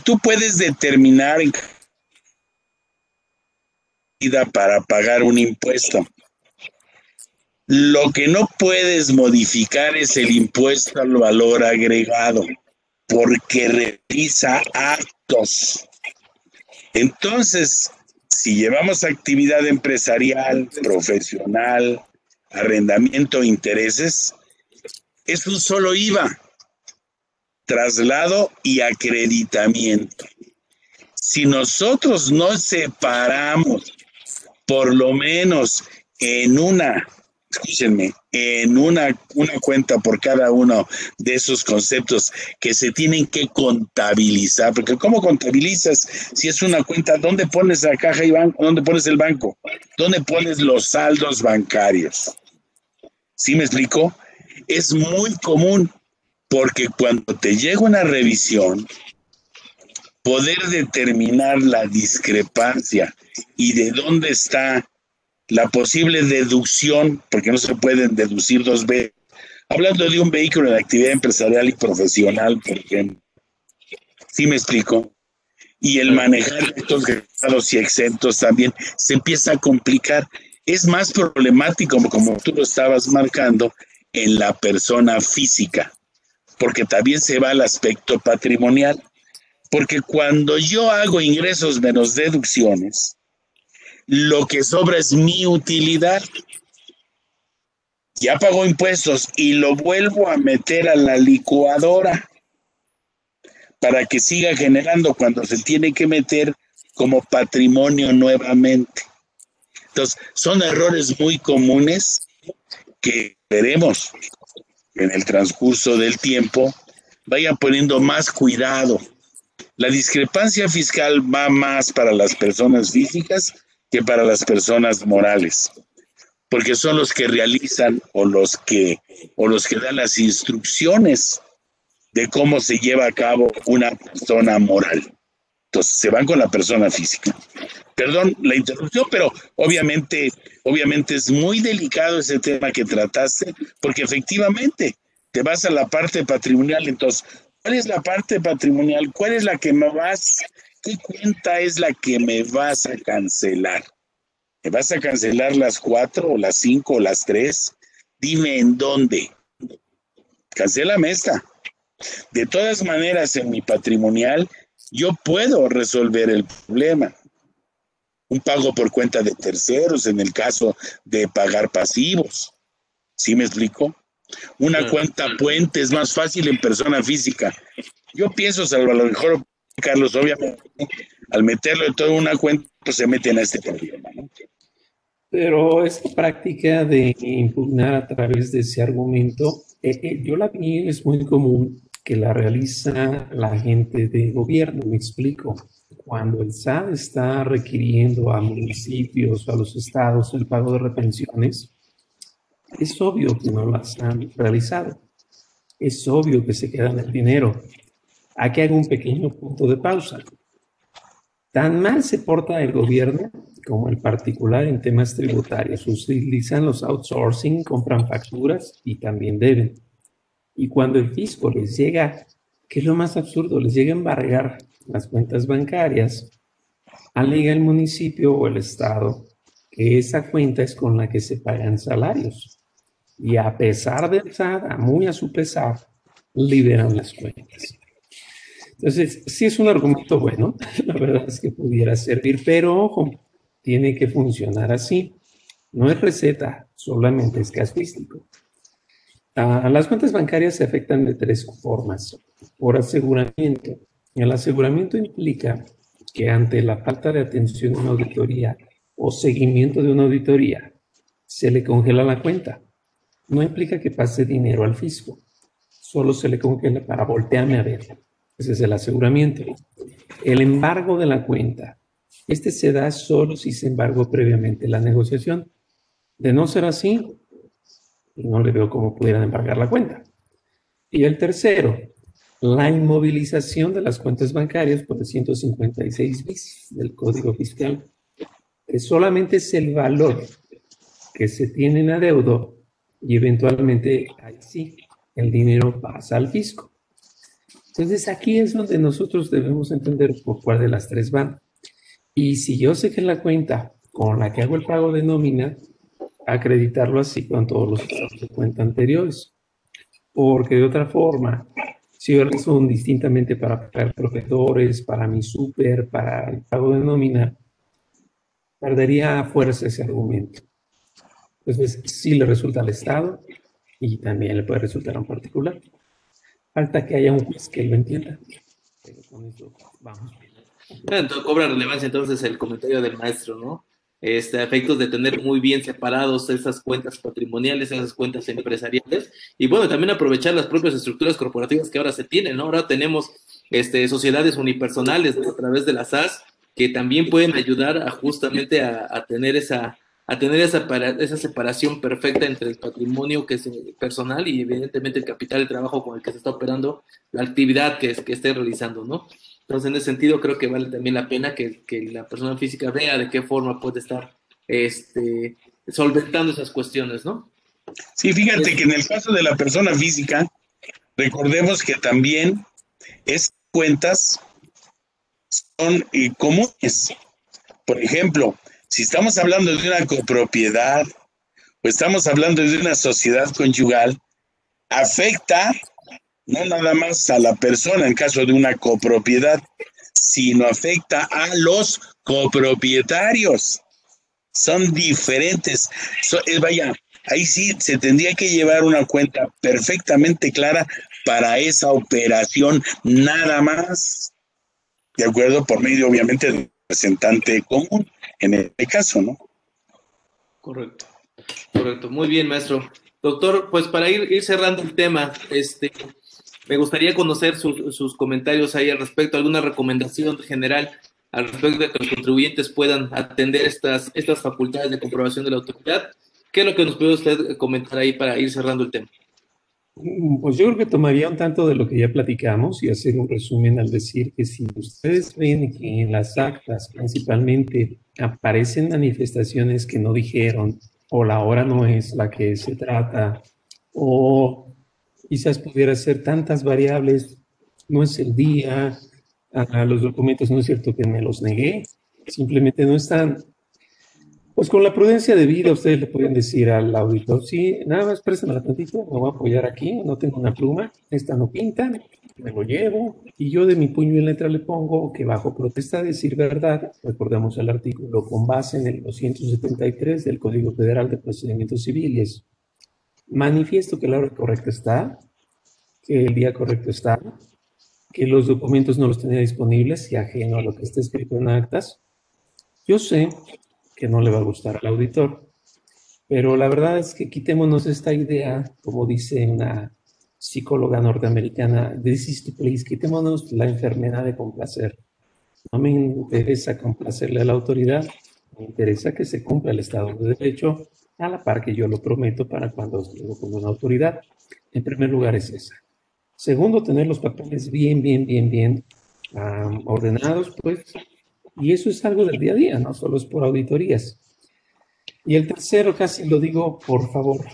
Tú puedes determinar para pagar un impuesto. Lo que no puedes modificar es el impuesto al valor agregado, porque realiza actos. Entonces, si llevamos actividad empresarial, profesional, arrendamiento, intereses, es un solo IVA, traslado y acreditamiento. Si nosotros no separamos por lo menos en una escúchenme, en una, una cuenta por cada uno de esos conceptos que se tienen que contabilizar, porque ¿cómo contabilizas si es una cuenta? ¿Dónde pones la caja y banco? ¿Dónde pones el banco? ¿Dónde pones los saldos bancarios? ¿Sí me explico? Es muy común porque cuando te llega una revisión, poder determinar la discrepancia y de dónde está la posible deducción, porque no se pueden deducir dos veces. Hablando de un vehículo de actividad empresarial y profesional, por ejemplo. ¿Sí me explico? Y el manejar estos grados y exentos también se empieza a complicar. Es más problemático, como tú lo estabas marcando, en la persona física, porque también se va al aspecto patrimonial. Porque cuando yo hago ingresos menos deducciones, lo que sobra es mi utilidad. Ya pagó impuestos y lo vuelvo a meter a la licuadora para que siga generando cuando se tiene que meter como patrimonio nuevamente. Entonces, son errores muy comunes que veremos en el transcurso del tiempo vayan poniendo más cuidado. La discrepancia fiscal va más para las personas físicas que para las personas morales, porque son los que realizan o los que o los que dan las instrucciones de cómo se lleva a cabo una persona moral. Entonces, se van con la persona física. Perdón la interrupción, pero obviamente, obviamente es muy delicado ese tema que trataste, porque efectivamente te vas a la parte patrimonial. Entonces, ¿cuál es la parte patrimonial? ¿Cuál es la que me vas? ¿Qué cuenta es la que me vas a cancelar? ¿Me vas a cancelar las cuatro o las cinco o las tres? Dime en dónde. Cancélame esta. De todas maneras, en mi patrimonial yo puedo resolver el problema. Un pago por cuenta de terceros en el caso de pagar pasivos. ¿Sí me explico? Una cuenta puente es más fácil en persona física. Yo pienso, salvo a lo mejor, Carlos, obviamente, al meterlo en toda una cuenta, pues se meten a este problema. Pero esa práctica de impugnar a través de ese argumento, eh, eh, yo la vi, es muy común que la realiza la gente de gobierno. Me explico. Cuando el SAT está requiriendo a municipios a los estados el pago de retenciones, es obvio que no las han realizado. Es obvio que se quedan el dinero. Aquí hago un pequeño punto de pausa. Tan mal se porta el gobierno como el particular en temas tributarios. Utilizan los outsourcing, compran facturas y también deben. Y cuando el fisco les llega, que es lo más absurdo, les llega a embargar las cuentas bancarias, alega el municipio o el estado que esa cuenta es con la que se pagan salarios. Y a pesar del SAT, muy a su pesar, liberan las cuentas. Entonces, sí es un argumento bueno, la verdad es que pudiera servir, pero ojo, tiene que funcionar así. No es receta, solamente es casuístico. Ah, las cuentas bancarias se afectan de tres formas. Por aseguramiento. El aseguramiento implica que ante la falta de atención de una auditoría o seguimiento de una auditoría, se le congela la cuenta. No implica que pase dinero al fisco, solo se le congela para voltearme a ver. Ese es el aseguramiento. El embargo de la cuenta. Este se da solo si se embargó previamente la negociación. De no ser así, no le veo cómo pudieran embargar la cuenta. Y el tercero, la inmovilización de las cuentas bancarias por el 156 bis del Código Fiscal, que solamente es el valor que se tiene en adeudo y eventualmente ahí sí, el dinero pasa al fisco. Entonces aquí es donde nosotros debemos entender por cuál de las tres van. Y si yo sé que la cuenta con la que hago el pago de nómina acreditarlo así con todos los estados de cuenta anteriores. Porque de otra forma, si yo son distintamente para pagar proveedores, para mi super, para el pago de nómina, perdería fuerza ese argumento. Entonces, sí le resulta al Estado y también le puede resultar a un particular. Falta que haya un juez que lo entienda. Pero con eso vamos. Entonces, cobra relevancia entonces el comentario del maestro, ¿no? Este, efectos de tener muy bien separados esas cuentas patrimoniales, esas cuentas empresariales, y bueno, también aprovechar las propias estructuras corporativas que ahora se tienen, ¿no? Ahora tenemos este, sociedades unipersonales a través de las SAS que también pueden ayudar a justamente a, tener esa a tener esa, esa separación perfecta entre el patrimonio que es personal y evidentemente el capital de trabajo con el que se está operando la actividad que, que esté realizando, ¿no? Entonces, en ese sentido, creo que vale también la pena que, la persona física vea de qué forma puede estar este, solventando esas cuestiones, ¿no? Sí, fíjate que en el caso de la persona física, recordemos que también estas cuentas son eh, comunes. Por ejemplo, si estamos hablando de una copropiedad o estamos hablando de una sociedad conyugal, afecta no nada más a la persona en caso de una copropiedad, sino afecta a los copropietarios. Son diferentes. Eh, vaya, ahí sí se tendría que llevar una cuenta perfectamente clara para esa operación, nada más. ¿De acuerdo? Por medio, obviamente, del representante común, en este caso, ¿no? Correcto. Correcto. Muy bien, maestro. Doctor, pues para ir, ir cerrando el tema, este, me gustaría conocer sus comentarios ahí al respecto, alguna recomendación general al respecto de que los contribuyentes puedan atender estas, estas facultades de comprobación de la autoridad. ¿Qué es lo que nos puede usted comentar ahí para ir cerrando el tema? Mm, pues yo creo que tomaría un tanto de lo que ya platicamos y hacer un resumen al decir que si ustedes ven que en las actas principalmente aparecen manifestaciones que no dijeron o la hora no es la que se trata o quizás pudiera ser tantas variables, no es el día, a los documentos no es cierto que me los negué, simplemente no están. Pues con la prudencia de vida, ustedes le pueden decir al auditor, sí, nada más la tantito, me voy a apoyar aquí, no tengo una pluma, esta no pinta, me lo llevo, y yo de mi puño y letra le pongo que bajo protesta de decir verdad, recordemos el artículo con base en el 273 del Código Federal de Procedimientos Civiles, manifiesto que la hora correcta está, que el día correcto está, que los documentos no los tenía disponibles y ajeno a lo que está escrito en actas. Yo sé que no le va a gustar al auditor. Pero la verdad es que quitémonos esta idea, como dice una psicóloga norteamericana, this is please, quitémonos la enfermedad de complacer. No me interesa complacerle a la autoridad, me interesa que se cumpla el Estado de Derecho a la par que yo lo prometo para cuando lo con una autoridad. En primer lugar es esa. Segundo, tener los papeles bien, bien, bien, bien ordenados, pues y eso es algo del día a día, no solo es por auditorías. Y el tercero, casi lo digo, por favor,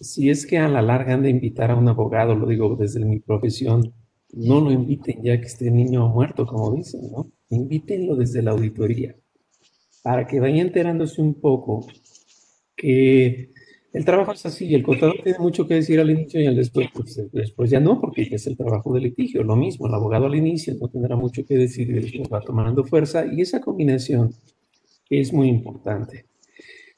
si es que a la larga han de invitar a un abogado, lo digo desde mi profesión, no lo inviten ya que este niño muerto, como dicen, ¿no? Invítenlo desde la auditoría, para que vaya enterándose un poco que el trabajo es así, el contador tiene mucho que decir al inicio y al después, pues, después ya no, porque es el trabajo del litigio. Lo mismo, el abogado al inicio no tendrá mucho que decir y después va tomando fuerza, y esa combinación es muy importante.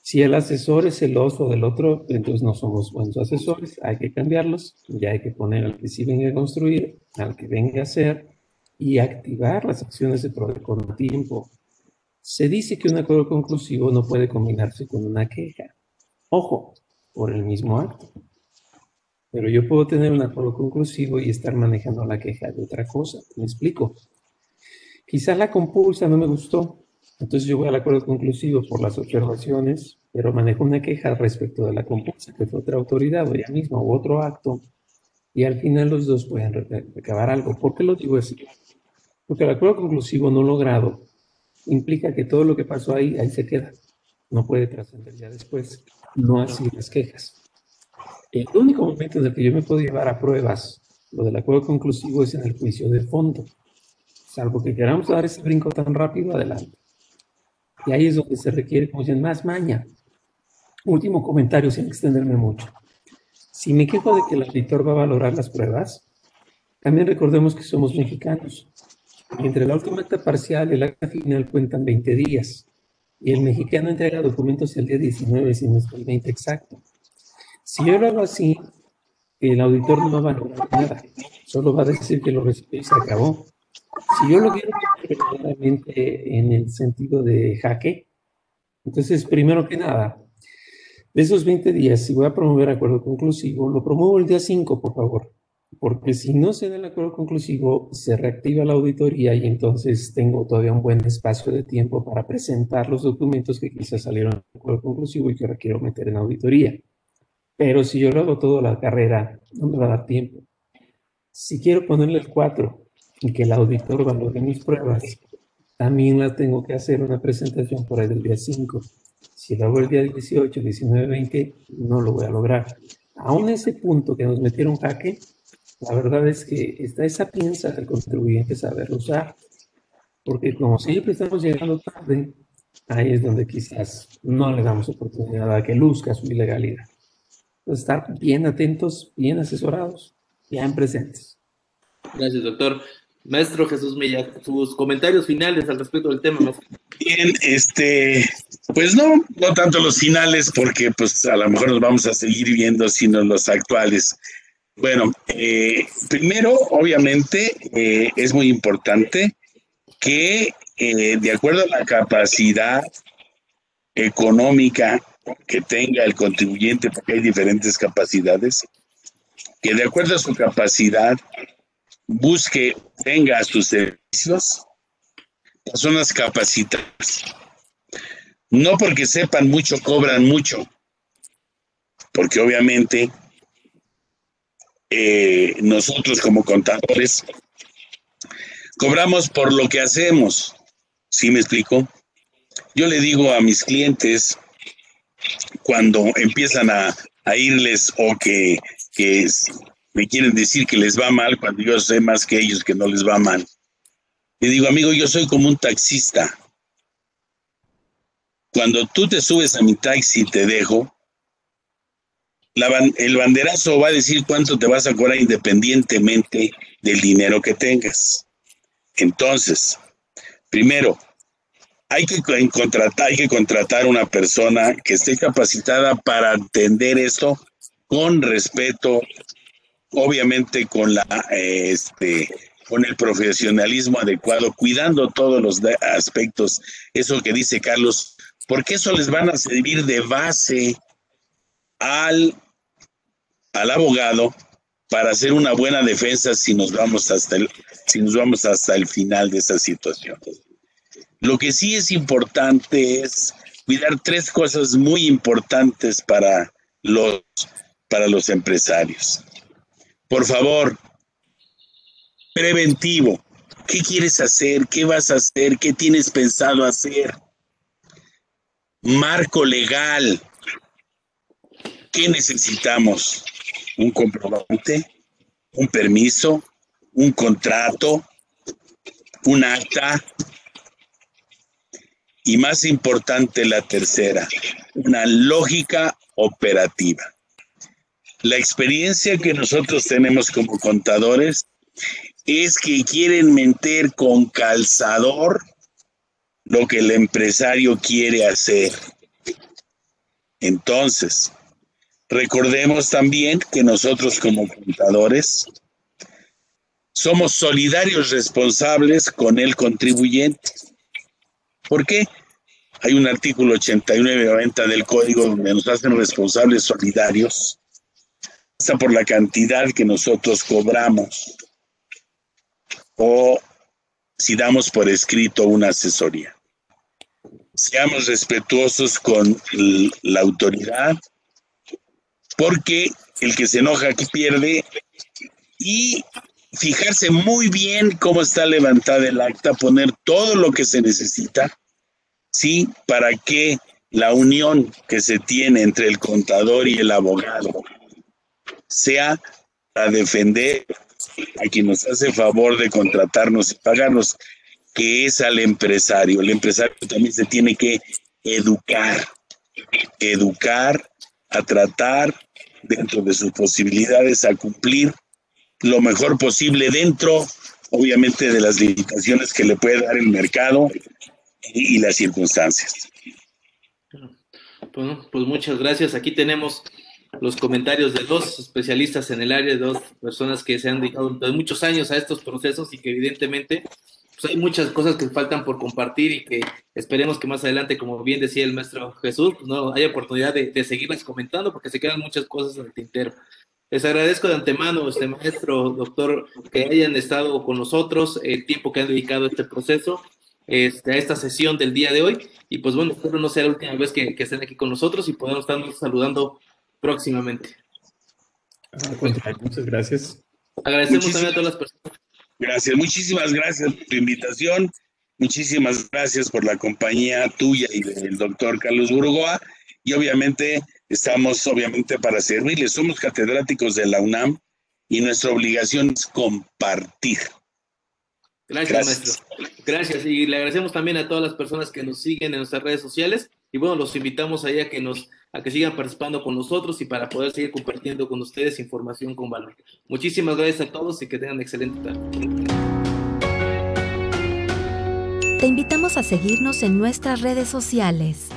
Si el asesor es celoso del otro, entonces no somos buenos asesores, hay que cambiarlos, ya hay que poner al que sí venga a construir, al que venga a hacer y activar las acciones de PRODE con tiempo. Se dice que un acuerdo conclusivo no puede combinarse con una queja. Ojo, por el mismo acto. Pero yo puedo tener un acuerdo conclusivo y estar manejando la queja de otra cosa. Me explico. Quizá la compulsa no me gustó, entonces yo voy al acuerdo conclusivo por las observaciones, pero manejo una queja respecto de la compulsa, que fue otra autoridad o ella misma o otro acto, y al final los dos pueden recabar algo. ¿Por qué lo digo así? Porque el acuerdo conclusivo no logrado implica que todo lo que pasó ahí, ahí se queda. No puede trascender ya después no así las quejas. El único momento en el que yo me puedo llevar a pruebas lo del acuerdo conclusivo es en el juicio de fondo, salvo que queramos dar ese brinco tan rápido adelante. Y ahí es donde se requiere, como dicen, más maña. Último comentario, sin extenderme mucho. Si me quejo de que el auditor va a valorar las pruebas, también recordemos que somos mexicanos. Entre la última acta parcial y la acta final cuentan 20 días y el mexicano entrega documentos el día 19, si no es el 20 exacto. Si yo lo hago así, el auditor no va a valorar nada, solo va a decir que lo recibió y se acabó. Si yo lo quiero verdaderamente en el sentido de jaque, entonces, primero que nada, de esos 20 días, si voy a promover acuerdo conclusivo, lo promuevo el día 5, por favor porque si no se da el acuerdo conclusivo, se reactiva la auditoría y entonces tengo todavía un buen espacio de tiempo para presentar los documentos que quizás salieron del acuerdo conclusivo y que ahora quiero meter en auditoría. Pero si yo lo hago toda la carrera, no me va a dar tiempo. Si quiero ponerle el 4 y que el auditor valore mis pruebas, también la tengo que hacer una presentación por ahí del día 5. Si lo hago el día 18, 19, 20, no lo voy a lograr. Aún ese punto que nos metieron jaque, la verdad es que está esa piensa del contribuyente saber usar, porque como siempre estamos llegando tarde, ahí es donde quizás no le damos oportunidad a que luzca su ilegalidad. Entonces, estar bien atentos, bien asesorados, bien presentes. Gracias, doctor. Maestro Jesús Milla, sus comentarios finales al respecto del tema. Bien, este, pues no, no tanto los finales, porque pues a lo mejor nos vamos a seguir viendo, sino los actuales. Bueno, eh, primero, obviamente, eh, es muy importante que, eh, de acuerdo a la capacidad económica que tenga el contribuyente, porque hay diferentes capacidades, que de acuerdo a su capacidad busque, tenga sus servicios, personas capacitadas. No porque sepan mucho, cobran mucho, porque obviamente eh, nosotros como contadores cobramos por lo que hacemos. ¿Sí me explico? Yo le digo a mis clientes cuando empiezan a, irles o que, que me quieren decir que les va mal cuando yo sé más que ellos que no les va mal. Le digo, amigo, yo soy como un taxista. Cuando tú te subes a mi taxi y te dejo, el banderazo va a decir cuánto te vas a cobrar independientemente del dinero que tengas. Entonces, primero, hay que contratar, hay que contratar una persona que esté capacitada para atender esto con respeto, obviamente con la este con el profesionalismo adecuado, cuidando todos los aspectos, eso que dice Carlos, porque eso les van a servir de base al, al abogado para hacer una buena defensa si nos vamos hasta el, si nos vamos hasta el final de esa situación. Lo que sí es importante es cuidar tres cosas muy importantes para los, para los empresarios. Por favor, preventivo. ¿Qué quieres hacer? ¿Qué vas a hacer? ¿Qué tienes pensado hacer? Marco legal. ¿Qué necesitamos? Un comprobante, un permiso, un contrato, un acta, y más importante la tercera, una lógica operativa. La experiencia que nosotros tenemos como contadores es que quieren meter con calzador lo que el empresario quiere hacer. Entonces, recordemos también que nosotros como contadores somos solidarios responsables con el contribuyente. ¿Por qué? Hay un artículo 89-90 del código donde nos hacen responsables solidarios, hasta por la cantidad que nosotros cobramos o si damos por escrito una asesoría. Seamos respetuosos con la autoridad, porque el que se enoja aquí pierde y fijarse muy bien cómo está levantada el acta, poner todo lo que se necesita, ¿sí? Para que la unión que se tiene entre el contador y el abogado sea a defender a quien nos hace favor de contratarnos y pagarnos, que es al empresario. El empresario también se tiene que educar, educar a tratar dentro de sus posibilidades a cumplir lo mejor posible dentro, obviamente, de las limitaciones que le puede dar el mercado y, las circunstancias. Bueno, pues muchas gracias. Aquí tenemos los comentarios de dos especialistas en el área, dos personas que se han dedicado muchos años a estos procesos y que evidentemente pues hay muchas cosas que faltan por compartir y que esperemos que más adelante, como bien decía el maestro Jesús, pues no haya oportunidad de, de seguirlas comentando porque se quedan muchas cosas en el tintero. Les agradezco de antemano, este maestro, doctor, que hayan estado con nosotros, el tiempo que han dedicado a este proceso, este, a esta sesión del día de hoy. Y pues bueno, espero no sea la última vez que, estén aquí con nosotros y podamos estar saludando próximamente. Muchas gracias. Agradecemos también a todas las personas. Gracias, muchísimas gracias por tu invitación. Muchísimas gracias por la compañía tuya y del doctor Carlos Burgoa. Y obviamente Estamos obviamente para servirles. Somos catedráticos de la UNAM y nuestra obligación es compartir. Gracias, maestro. Gracias. Y le agradecemos también a todas las personas que nos siguen en nuestras redes sociales. Y bueno, los invitamos ahí a que nos, a que sigan participando con nosotros y para poder seguir compartiendo con ustedes información con valor. Muchísimas gracias a todos y que tengan excelente tarde. Te invitamos a seguirnos en nuestras redes sociales.